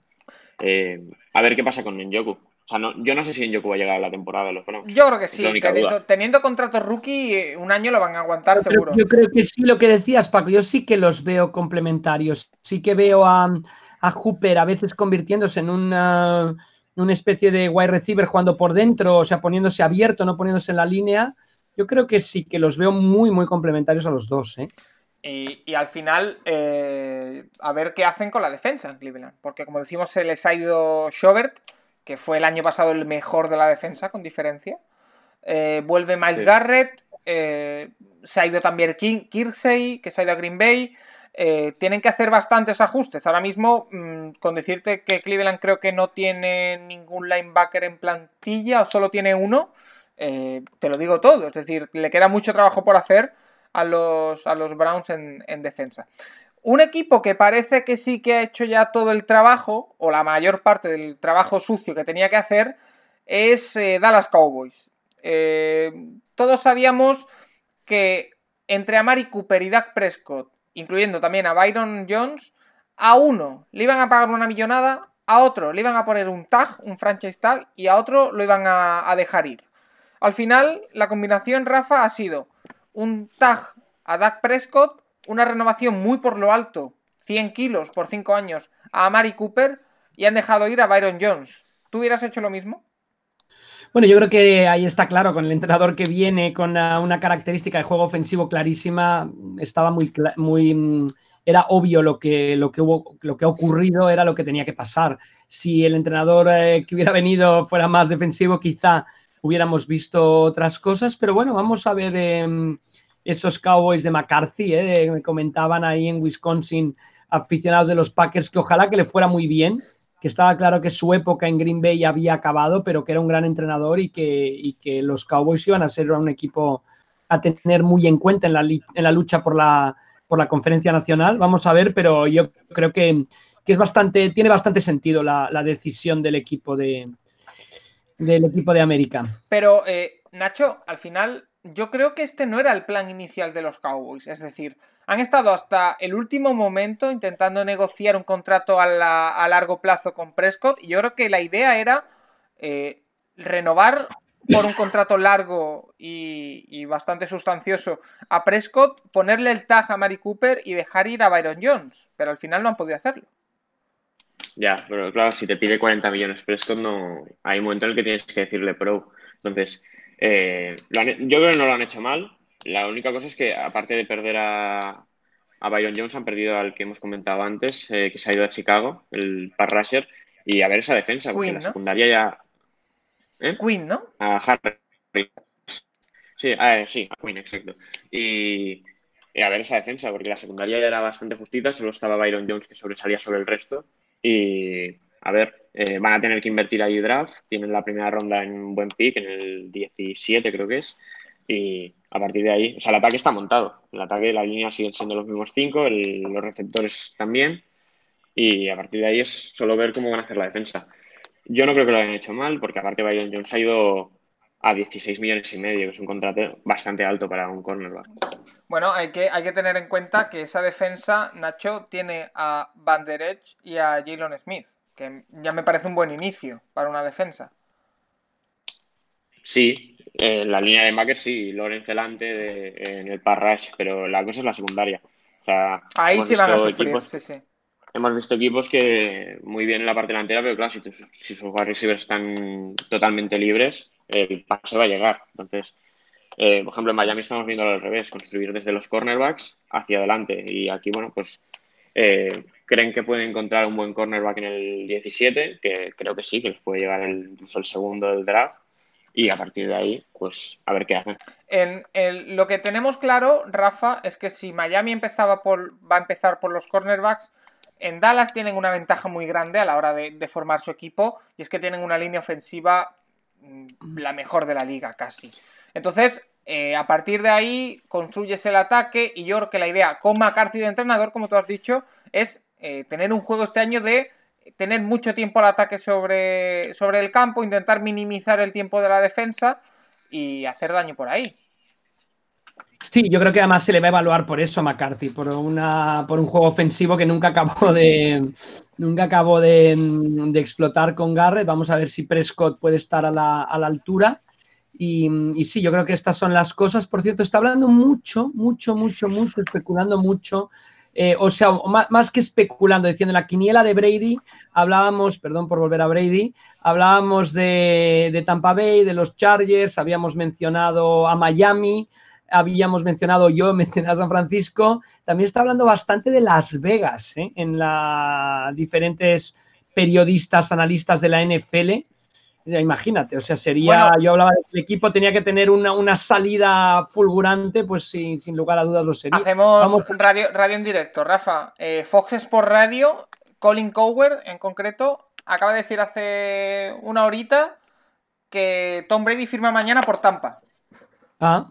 Eh, a ver qué pasa con Njoku. O sea, yo no sé si Njoku va a llegar a la temporada de los Browns. Yo creo que sí. Teniendo, contrato rookie, eh, un año lo van a aguantar seguro. Yo creo que sí, lo que decías, Paco. Yo sí que los veo complementarios. Sí que veo a, a Hooper a veces convirtiéndose en una, una especie de wide receiver jugando por dentro, o sea, poniéndose abierto, no poniéndose en la línea. Yo creo que sí que los veo muy, muy complementarios a los dos. ¿eh? Y, al final, eh, a ver qué hacen con la defensa en Cleveland. Porque como decimos, se les ha ido Schobert que fue el año pasado el mejor de la defensa, con diferencia. Eh, vuelve Miles Garrett, eh, se ha ido también King, Kirsey, que se ha ido a Green Bay. eh, tienen que hacer bastantes ajustes. Ahora mismo, mm, con decirte que Cleveland creo que no tiene ningún linebacker en plantilla o solo tiene uno, eh, te lo digo todo. Es decir, le queda mucho trabajo por hacer a los, a los Browns en, defensa. Un equipo que parece que sí que ha hecho ya todo el trabajo, o la mayor parte del trabajo sucio que tenía que hacer, es eh, Dallas Cowboys. todos sabíamos que entre Amari Cooper y Dak Prescott incluyendo también a Byron Jones, a uno le iban a pagar una millonada, a otro le iban a poner un tag, un franchise tag, y a otro lo iban a, dejar ir. Al final, la combinación, Rafa, ha sido un tag a Dak Prescott, una renovación muy por lo alto, 100 kilos por 5 años, a Amari Cooper, y han dejado ir a Byron Jones. ¿Tú hubieras hecho lo mismo? Bueno, yo creo que ahí está claro, con el entrenador que viene con una, característica de juego ofensivo clarísima, estaba muy, muy mm, era obvio lo que, lo que hubo, lo que ha ocurrido era lo que tenía que pasar. Si el entrenador eh, que hubiera venido fuera más defensivo, quizá hubiéramos visto otras cosas, pero bueno, vamos a ver em, esos Cowboys de McCarthy, eh, me comentaban ahí en Wisconsin aficionados de los Packers que ojalá que le fuera muy bien que estaba claro que su época en Green Bay había acabado, pero que era un gran entrenador y que, que los Cowboys iban a ser un equipo a tener muy en cuenta en la, en la lucha por la, por la conferencia nacional. Vamos a ver, pero yo creo que, es bastante, tiene bastante sentido la, decisión del equipo de, del equipo de América. Pero, eh, Nacho, al final yo creo que este no era el plan inicial de los Cowboys. Es decir, han estado hasta el último momento intentando negociar un contrato a, largo plazo con Prescott. Y yo creo que la idea era eh, renovar por un contrato largo y, bastante sustancioso a Prescott, ponerle el tag a Mari Cooper y dejar ir a Byron Jones. Pero al final no han podido hacerlo. Ya, pero claro, si te pide 40 millones Prescott, no hay un momento en el que tienes que decirle pro. Entonces, eh, yo creo que no lo han hecho mal. La única cosa es que, aparte de perder a, Byron Jones, han perdido al que hemos comentado antes, eh, que se ha ido a Chicago, el Par Rusher, y a ver esa defensa, porque la secundaria ya. ¿eh? Queen, ¿no? A Harry. Sí, a, sí, a Queen, exacto. Y, y, a ver esa defensa, porque la secundaria ya era bastante justita, solo estaba Byron Jones que sobresalía sobre el resto. Y a ver, eh, van a tener que invertir ahí draft. Tienen la primera ronda en un buen pick, en el 17 creo que es. Y a partir de ahí, o sea, el ataque está montado. El ataque, la línea sigue siendo los mismos cinco, los receptores también. Y a partir de ahí es solo ver cómo van a hacer la defensa. Yo no creo que lo hayan hecho mal, porque aparte Byron Jones ha ido a 16 millones y medio, que es un contrato bastante alto para un cornerback. Bueno, hay que, hay que tener en cuenta que esa defensa, Nacho, tiene a Van Der Edge y a Jalen Smith que ya me parece un buen inicio para una defensa. Sí, en la línea de Macker sí, Lorenz delante en el parrash, pero la cosa es la secundaria. Ahí sí van a sufrir, sí, sí. Hemos visto equipos que muy bien en la parte delantera, pero claro, si, sus wide receivers están totalmente libres, el pase va a llegar. Entonces, eh, por ejemplo, en Miami estamos viendo al revés, construir desde los cornerbacks hacia adelante. Y aquí, bueno, pues eh, ¿Creen que pueden encontrar un buen cornerback en el 17? Que creo que sí, que les puede llegar el, incluso el segundo del draft. Y a partir de ahí, pues a ver qué hacen. En lo que tenemos claro, Rafa, es que si Miami empezaba por, va a empezar por los cornerbacks, en Dallas tienen una ventaja muy grande a la hora de, de formar su equipo. Y es que tienen una línea ofensiva mm, la mejor de la liga, casi. Entonces, eh, a partir de ahí construyes el ataque y yo creo que la idea con McCarthy de entrenador, como tú has dicho, es eh, tener un juego este año de tener mucho tiempo al ataque sobre, sobre el campo, intentar minimizar el tiempo de la defensa y hacer daño por ahí. Sí, yo creo que además se le va a evaluar por eso a McCarthy, por, una, por un juego ofensivo que nunca acabó de, nunca acabó de, de explotar con Garrett. Vamos a ver si Prescott puede estar a la, a la altura. Y, sí, yo creo que estas son las cosas. Por cierto, está hablando mucho, mucho, mucho, mucho, especulando mucho. Eh, o sea, más, que especulando, diciendo la quiniela de Brady, hablábamos, perdón por volver a Brady, hablábamos de, de Tampa Bay, de los Chargers, habíamos mencionado a Miami, habíamos mencionado yo, [LAUGHS] mencioné a San Francisco, también está hablando bastante de Las Vegas, ¿eh? en las diferentes periodistas, analistas de la NFL Ya imagínate, o sea, sería, yo hablaba de que el equipo tenía que tener una, salida fulgurante, pues sin, sin, lugar a dudas lo sería. Hacemos radio, radio en directo, Rafa. Eh, Fox Sport Radio, Colin Cower en concreto, acaba de decir hace una horita que Tom Brady firma mañana por Tampa. Ah.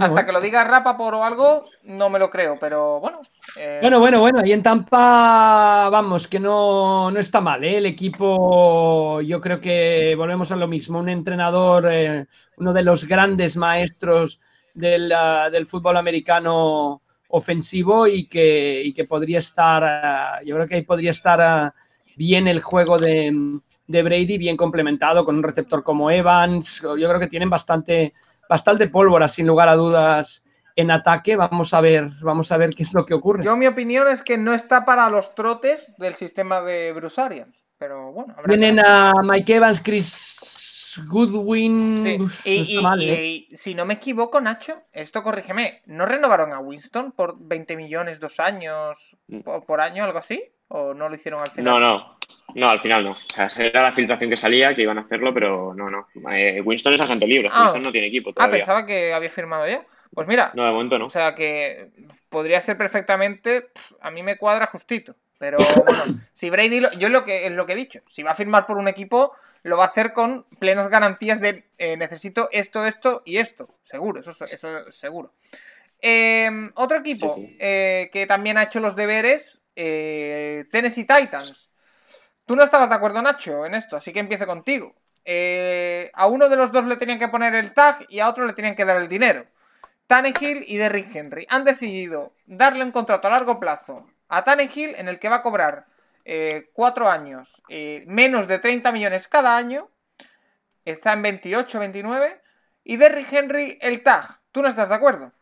Hasta que lo diga Rapa por algo, no me lo creo, pero bueno. Eh, bueno, bueno, bueno. Y en Tampa, vamos, que no, está mal. ¿eh? El equipo, yo creo que volvemos a lo mismo. Un entrenador, eh, uno de los grandes maestros del, ah, fútbol americano ofensivo y que, que podría estar, ah, yo creo que ahí podría estar ah, bien el juego de, de Brady, bien complementado con un receptor como Evans. Yo creo que tienen bastante bastante pólvora, sin lugar a dudas, en ataque. Vamos a ver, vamos a ver qué es lo que ocurre. Yo mi opinión es que no está para los trotes del sistema de Bruce Arians, pero bueno. Vienen a Mike Evans, Chris Goodwin. Sí. ¿eh? Y, si no me equivoco, Nacho, esto corrígeme, ¿no renovaron a Winston por 20 millones dos años mm. por, año, algo así? ¿O no lo hicieron al final? No, no. No, al final no. O sea, era la filtración que salía que iban a hacerlo, pero no, no. Eh, Winston es agente libre. Ah, Winston no tiene equipo. Ah, todavía. Ah, pensaba que había firmado ya. Pues mira. No, de momento no. O sea que podría ser perfectamente. A mí me cuadra justito. Pero bueno, si Brady, yo lo que, es lo que he dicho, si va a firmar por un equipo, lo va a hacer con plenas garantías de eh, necesito esto, esto y esto. Seguro, eso, eso seguro. Em, otro equipo eh, que también ha hecho los deberes, eh, Tennessee Titans. Tú no estabas de acuerdo, Nacho, en esto, así que empiezo contigo. a uno de los dos le tenían que poner el tag y a otro le tenían que dar el dinero. Tannehill y Derrick Henry han decidido darle un contrato a largo plazo a Tannehill en el que va a cobrar eh, cuatro años, eh, menos de 30 millones cada año, está en 28, 29, y Derrick Henry el tag. ¿Tú no estás de acuerdo?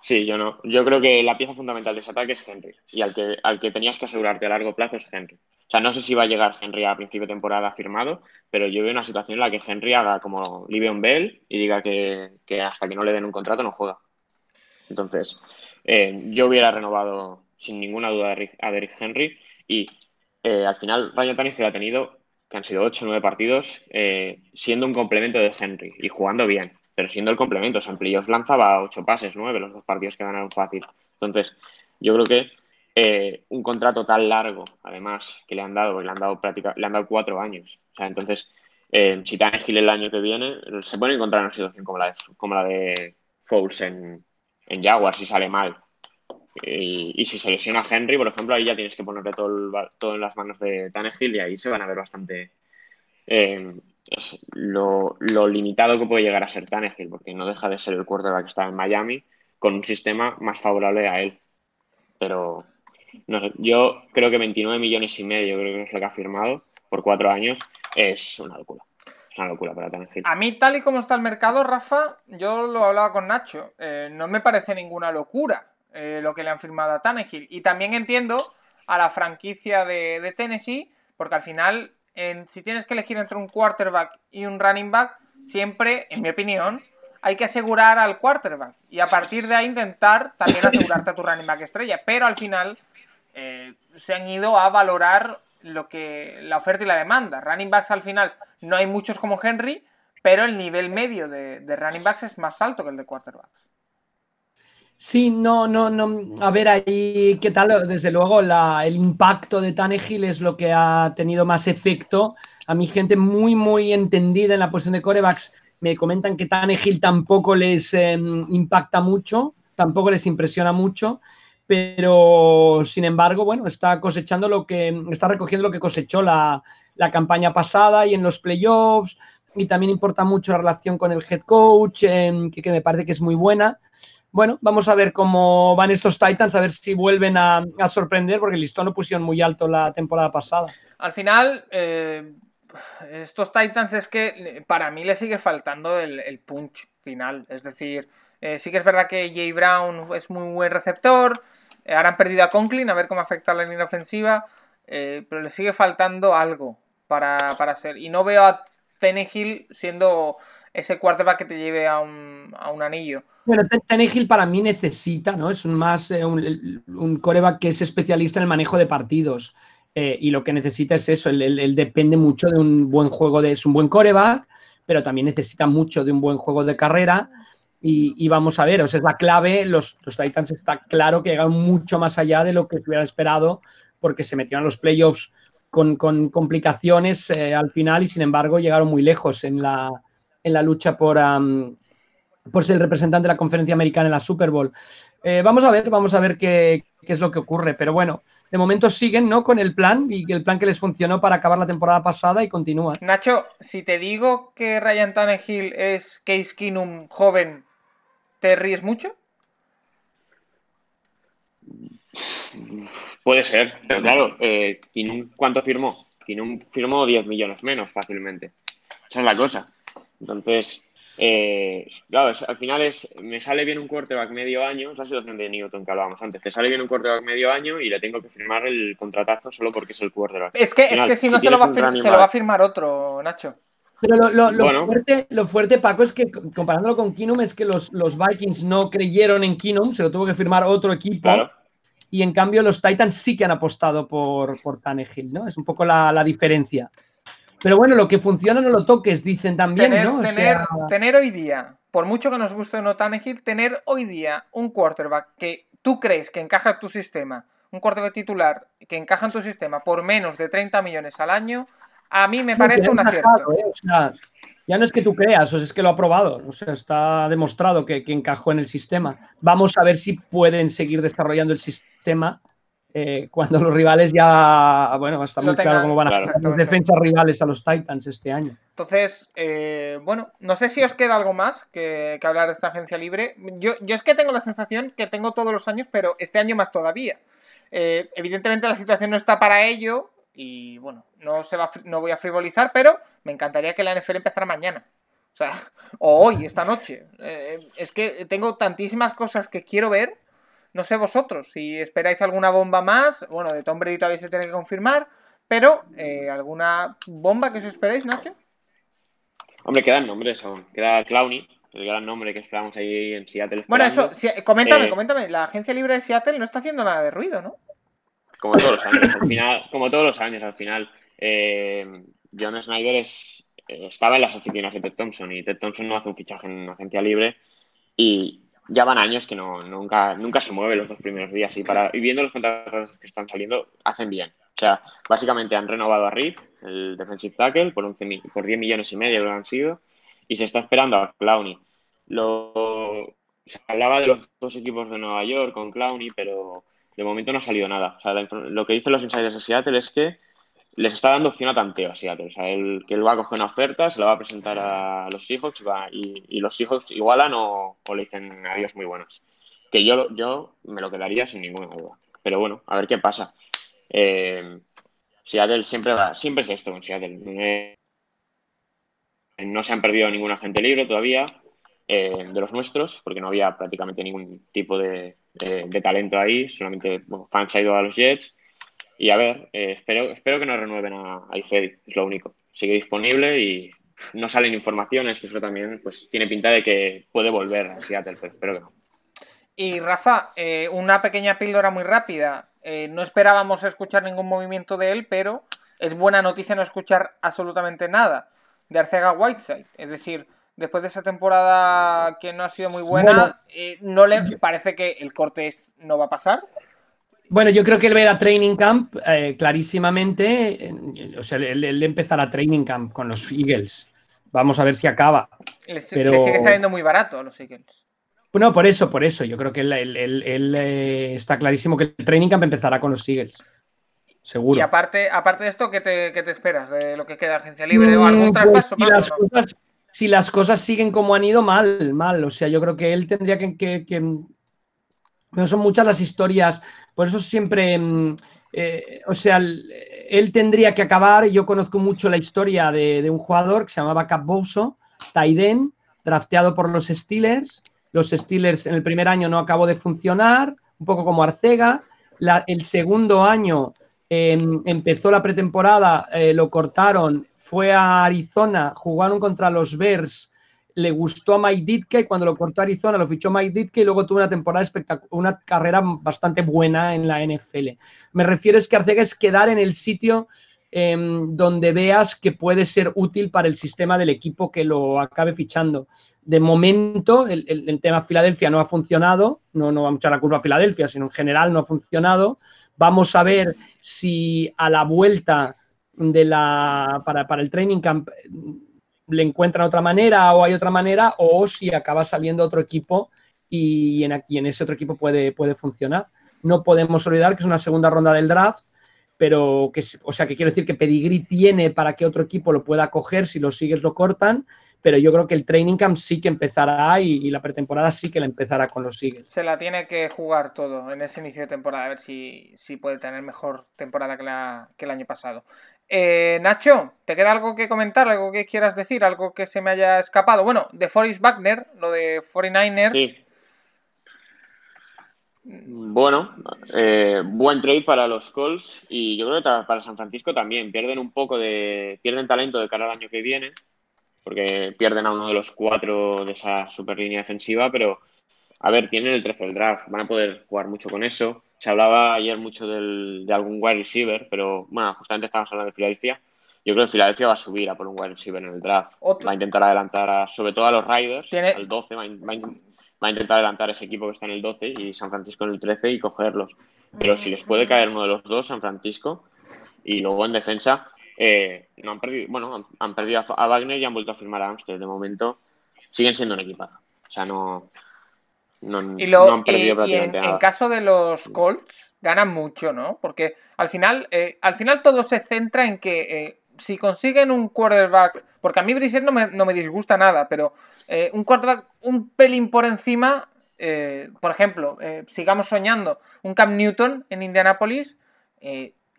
Sí, yo no. Yo creo que la pieza fundamental de ese ataque es Henry. Y al que, al que tenías que asegurarte a largo plazo es Henry. O sea, no sé si va a llegar Henry a principio de temporada firmado, pero yo veo una situación en la que Henry haga como Livion Bell y diga que, que hasta que no le den un contrato no juega. Entonces, eh, yo hubiera renovado sin ninguna duda a Derrick Henry y eh, al final Ryan Tannehill ha tenido, que han sido 8 o 9 partidos, eh, siendo un complemento de Henry y jugando bien, pero siendo el complemento. O sea, en playoffs lanzaba 8 pases, 9 los dos partidos que ganaron fácil. Entonces, yo creo que un contrato tan largo, además, que le han dado, le han dado prácticamente, le han dado 4 años. O sea, entonces, si Tannehill el año que viene, se puede encontrar en una situación como la de, como la de Fouls en, en Jaguars si sale mal. Y, si se lesiona Henry, por ejemplo, ahí ya tienes que ponerle todo, todo en las manos de Tannehill y ahí se van a ver bastante eh, lo, limitado que puede llegar a ser Tannehill, porque no deja de ser el quarterback que está en Miami con un sistema más favorable a él. Pero yo creo que 29 millones y medio, creo que es lo que ha firmado por cuatro años, es una locura una locura para A mí, tal y como está el mercado, Rafa, yo lo hablaba con Nacho, eh, no me parece ninguna locura eh, lo que le han firmado a Tannehill. Y también entiendo a la franquicia de, Tennessee, porque al final, si tienes que elegir entre un quarterback y un running back, siempre, en mi opinión, hay que asegurar al quarterback. Y a partir de ahí intentar también asegurarte a tu running back estrella. Pero al final eh, se han ido a valorar lo que la oferta y la demanda. Running backs al final no hay muchos como Henry, pero el nivel medio de, running backs es más alto que el de quarterbacks. Sí, no, no, no. A ver ahí, ¿qué tal? Desde luego, el impacto de Tannehill es lo que ha tenido más efecto. A mi gente muy, muy entendida en la posición de corebacks me comentan que Tannehill tampoco les em, impacta mucho, tampoco les impresiona mucho pero sin embargo, bueno, está cosechando lo que, está recogiendo lo que cosechó la, campaña pasada y en los playoffs, y también importa mucho la relación con el head coach, em, que, me parece que es muy buena. Bueno, vamos a ver cómo van estos Titans, a ver si vuelven a, sorprender, porque el listón lo pusieron muy alto la temporada pasada. Al final, eh, estos Titans es que para mí le sigue faltando el, el punch final, es decir, eh, sí que es verdad que Jay Brown es muy buen receptor. Eh, ahora han perdido a Conklin, a ver cómo afecta a la línea ofensiva. Eh, pero le sigue faltando algo para, para ser. Y no veo a Tenehill siendo ese quarterback que te lleve a un, anillo. Bueno, Tenehill para mí necesita, ¿no? Es un más un, un coreback que es especialista en el manejo de partidos. eh, y lo que necesita es eso, él, depende mucho de un buen juego, de, es un buen coreback, pero también necesita mucho de un buen juego de carrera. Y, vamos a ver, o sea, es la clave. Los, los, Titans está claro que llegan mucho más allá de lo que se hubiera esperado, porque se metieron a los playoffs con, complicaciones eh, al final y sin embargo llegaron muy lejos en la, en la lucha por, por ser el representante de la conferencia americana en la Super Bowl. Eh, vamos a ver, vamos a ver qué, qué, es lo que ocurre, pero bueno, de momento siguen ¿no? con el plan y el plan que les funcionó para acabar la temporada pasada y continúan. Nacho, si te digo que Ryan Tannehill es Case Keenum joven, ¿te ríes mucho? Puede ser, pero claro, eh, ¿cuánto firmó? Keenum firmó 10 millones menos fácilmente. Esa es la cosa. Entonces, eh, claro, al final es, me sale bien un quarterback medio año, es la situación de Newton que hablábamos antes, te sale bien un quarterback medio año y le tengo que firmar el contratazo solo porque es el quarterback. Es que, es que si no se lo, va se lo va a firmar otro, Nacho. Pero lo, fuerte, lo fuerte, Paco, es que comparándolo con Kinum, es que los, los Vikings no creyeron en Kinum, se lo tuvo que firmar otro equipo. Y en cambio, los Titans sí que han apostado por, por Tannehill, ¿no? Es un poco la, la diferencia. Pero bueno, lo que funciona no lo toques, dicen también, tener, ¿no? Tener, tener hoy día, por mucho que nos guste o no Tannehill, tener hoy día un quarterback que tú crees que encaja en tu sistema, un quarterback titular que encaja en tu sistema por menos de 30 millones al año, a mí me parece un acierto. ¿eh? ya no es que tú creas, o es que lo ha probado, o sea, está demostrado que, que encajó en el sistema. Vamos a ver si pueden seguir desarrollando el sistema eh, cuando los rivales ya, bueno, está muy claro cómo van a las defensas rivales a los Titans este año. Entonces, eh, bueno, no sé si os queda algo más que, hablar de esta agencia libre. Yo, yo, es que tengo la sensación que tengo todos los años, pero este año más todavía. Eh, evidentemente la situación no está para ello y, bueno, no, se va, no voy a frivolizar, pero me encantaría que la NFL empezara mañana. O sea, [LAUGHS] o hoy, esta noche. es que tengo tantísimas cosas que quiero ver no sé vosotros, si esperáis alguna bomba más, bueno, de Tom Brady todavía se tiene que confirmar, pero eh, ¿alguna bomba que os esperáis, Nacho? Hombre, quedan nombres aún. Queda Clowny, el gran nombre que esperamos ahí en Seattle. Bueno, eso, coméntame, eh, coméntame. La agencia libre de Seattle no está haciendo nada de ruido, ¿no? Como todos los años, al final, como todos los años, al final. Eh, John Snyder es, estaba en las oficinas de Ted Thompson y Ted Thompson no hace un fichaje en una agencia libre y, ya van años que no, nunca, nunca se mueve los dos primeros días y, viendo los contratos que están saliendo, hacen bien. O sea, básicamente han renovado a Rip, el defensive tackle, por, 11, por 10 millones y medio lo han sido, y se está esperando a Clowney. Lo, se hablaba de los dos equipos de Nueva York con Clowney, pero de momento no ha salido nada. O sea, lo que dicen los insiders de Seattle es que les está dando opción a tanteo a Seattle. O sea, el, que él va a coger una oferta, se la va a presentar a los Seahawks y, y, los Seahawks igualan o, le dicen adiós muy buenos. Que yo, yo me lo quedaría sin ninguna duda. Pero bueno, a ver qué pasa. Eh, Seattle siempre va, siempre es esto con Seattle. No se han perdido ningún agente libre todavía eh, de los nuestros, porque no había prácticamente ningún tipo de, talento ahí. Solamente bueno, fans ha ido a los Jets y a ver, eh, espero, espero que no renueven a, a es lo único. Sigue disponible y no salen informaciones, que eso también pues tiene pinta de que puede volver a Seattle, pero espero que no. Y Rafa, eh, una pequeña píldora muy rápida. No esperábamos escuchar ningún movimiento de él, pero es buena noticia no escuchar absolutamente nada de Arcega Whiteside. Es decir, después de esa temporada que no ha sido muy buena, no le parece que el corte no va a pasar. Bueno, yo creo que él ve a Training Camp eh, clarísimamente. o sea, él, empezará Training Camp con los Eagles. Vamos a ver si acaba. Le, sigue saliendo muy barato a los Eagles. Bueno, por eso, por eso. Yo creo que él, eh, está clarísimo que el Training Camp empezará con los Eagles. Seguro. Y aparte, aparte de esto, ¿qué te, esperas? ¿De lo que queda agencia libre o algún pues traspaso? si, las cosas, si, las cosas, siguen como han ido, mal, mal. O sea, yo creo que él tendría que, no son muchas las historias, por eso siempre, mm, eh, o sea, él tendría que acabar, yo conozco mucho la historia de, un jugador que se llamaba Cap Bouso, Taiden, drafteado por los Steelers, los Steelers en el primer año no acabó de funcionar, un poco como Arcega, el segundo año em, empezó la pretemporada, eh, lo cortaron, fue a Arizona, jugaron contra los Bears, le gustó a Mike Ditka y cuando lo cortó Arizona lo fichó Mike Ditka y luego tuvo una temporada una carrera bastante buena en la NFL. Me refiero es que Arcega es quedar en el sitio em, donde veas que puede ser útil para el sistema del equipo que lo acabe fichando. De momento, el, tema Filadelfia no ha funcionado, no, no vamos a la culpa a Filadelfia, sino en general no ha funcionado. Vamos a ver si a la vuelta de la, para, para el training camp le encuentran otra manera o hay otra manera, o si acaba saliendo otro equipo y en, en ese otro equipo puede, puede funcionar. No podemos olvidar que es una segunda ronda del draft, pero que, o sea, que quiero decir que Pedigree tiene para que otro equipo lo pueda coger, si lo sigues lo cortan, pero yo creo que el training camp sí que empezará y, la pretemporada sí que la empezará con los Eagles. Se la tiene que jugar todo en ese inicio de temporada, a ver si, si puede tener mejor temporada que, la, que el año pasado. Eh, Nacho, ¿te queda algo que comentar? ¿Algo que quieras decir? ¿Algo que se me haya escapado? Bueno, de Forrest Wagner, lo de 49ers. Sí. Bueno, eh, buen trade para los Colts y yo creo que para San Francisco también. Pierden un poco de. pierden talento de cara al año que viene porque pierden a uno de los cuatro de esa super línea defensiva, pero a ver, tienen el 13 del draft, van a poder jugar mucho con eso. Se hablaba ayer mucho del, de algún wide receiver, pero bueno, justamente estábamos hablando de Filadelfia. Yo creo que Filadelfia va a subir a por un wide receiver en el draft. Va a intentar adelantar, sobre todo a los Riders, al 12, va a, intentar adelantar ese equipo que está en el 12 y San Francisco en el 13 y cogerlos. Pero si les puede caer uno de los dos, San Francisco, y luego en defensa, eh, no han perdido, bueno, han, perdido a, Wagner y han vuelto a firmar a Amster. De momento siguen siendo un equipazo. O sea, no, no, han perdido prácticamente en, en, caso de los Colts, ganan mucho, ¿no? Porque al final, eh, al final todo se centra en que eh, si consiguen un quarterback, porque a mí Brissett no me, no me disgusta nada, pero un quarterback un pelín por encima, por ejemplo, sigamos soñando, un Cam Newton en Indianapolis,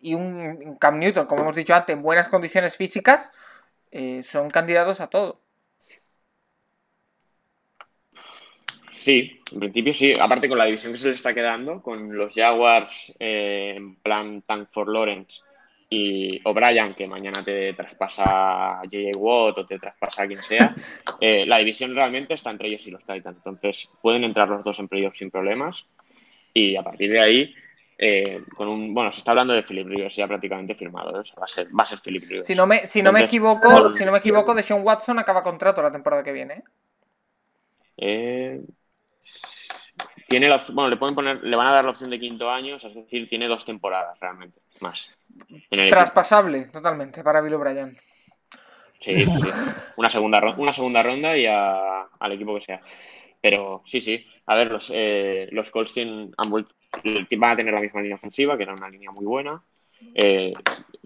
y un Cam Newton, como hemos dicho antes, en buenas condiciones físicas, eh, son candidatos a todo. Sí, en principio sí. Aparte con la división que se le está quedando, con los Jaguars eh, en plan Tank for Lawrence y O'Brien, que mañana te traspasa J.J. Watt o te traspasa a quien sea, [LAUGHS] eh, la división realmente está entre ellos y los Titans. Entonces pueden entrar los dos en playoffs sin problemas y a partir de ahí eh, con un, bueno, se está hablando de Philip Rivers ya prácticamente firmado, ¿eh? va, a ser, va a ser Philip Rivers. Si no me, si no me equivoco, si no me equivoco, de Sean Watson acaba contrato la temporada que viene. ¿eh? tiene la, bueno, le pueden poner, le van a dar la opción de quinto año, es decir, tiene dos temporadas realmente, más. Traspasable, totalmente, para Bill O'Brien. Sí, sí, Una segunda, una segunda ronda y al equipo que sea. Pero sí, sí. A ver, los, los Colts han vuelto, van a tener la misma línea ofensiva, que era una línea muy buena. Eh,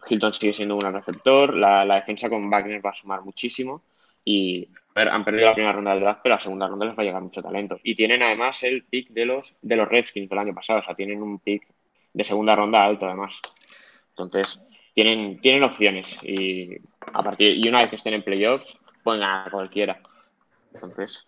Hilton sigue siendo un gran receptor. La, defensa con Wagner va a sumar muchísimo. Y han perdido la primera ronda del draft, pero la segunda ronda les va a llegar mucho talento. Y tienen además el pick de los, de los Redskins del año pasado. O sea, tienen un pick de segunda ronda alto además. Entonces, tienen, tienen opciones. Y a partir y una vez que estén en playoffs, pueden ganar cualquiera. Entonces.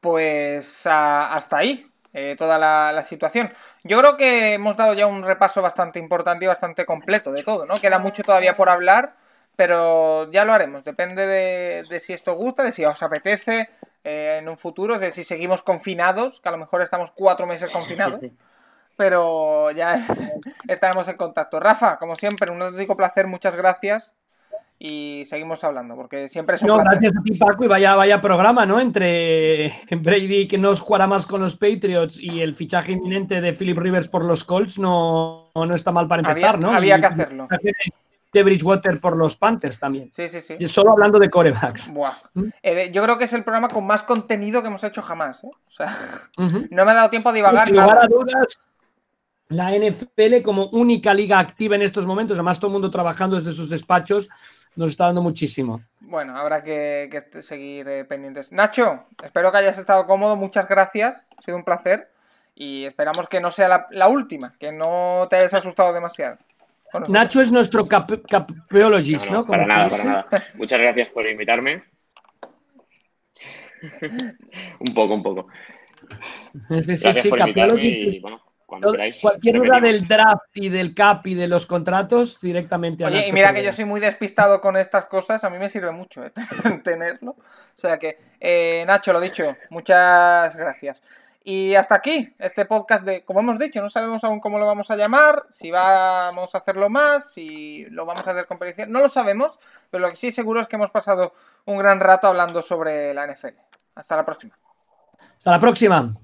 Pues hasta ahí. Eh, toda la, situación. Yo creo que hemos dado ya un repaso bastante importante y bastante completo de todo, ¿no? Queda mucho todavía por hablar, pero ya lo haremos. Depende de, si esto gusta, de si os apetece eh, en un futuro, de si seguimos confinados, que a lo mejor estamos cuatro meses confinados. [LAUGHS] Pero ya [LAUGHS] estaremos en contacto. Rafa, como siempre, un auténtico placer, muchas gracias y seguimos hablando, porque siempre es un no, Gracias a ti, Paco, y vaya, vaya programa, ¿no? Entre [LAUGHS] Brady, que no jugará más con los Patriots, y el fichaje inminente de Philip Rivers por los Colts, no, no está mal para empezar, ¿no? Había que hacerlo. De Bridgewater por los Panthers también. Sí, sí, sí. Y solo hablando de corebacks. Buah. Eh, yo creo que es el programa con más contenido que hemos hecho jamás. ¿eh? O sea, [LAUGHS] no me ha dado tiempo a divagar nada. dudas, la NFL como única liga activa en estos momentos, además todo el mundo trabajando desde sus despachos, nos está dando muchísimo. Bueno, habrá que, seguir eh, pendientes. Nacho, espero que hayas estado cómodo, muchas gracias, ha sido un placer y esperamos que no sea la, última, que no te hayas asustado demasiado. Nacho es nuestro cap capeologist, ¿no? Para nada, para nada. [LAUGHS] Muchas gracias por invitarme. [LAUGHS] un poco, un poco. Sí, sí, sí, por invitarme y, bueno, cuando queráis. Cualquier duda del draft y del cap y de los contratos directamente a Oye, y mira que yo soy muy despistado con estas cosas, a mí me sirve mucho ¿eh? [LAUGHS] tenerlo. O sea que, eh, Nacho, lo dicho, muchas gracias. Y hasta aquí este podcast de, como hemos dicho, no sabemos aún cómo lo vamos a llamar, si vamos a hacerlo más, si lo vamos a hacer con pericia, no lo sabemos, pero lo que sí seguro es que hemos pasado un gran rato hablando sobre la NFL. Hasta la próxima. Hasta la próxima.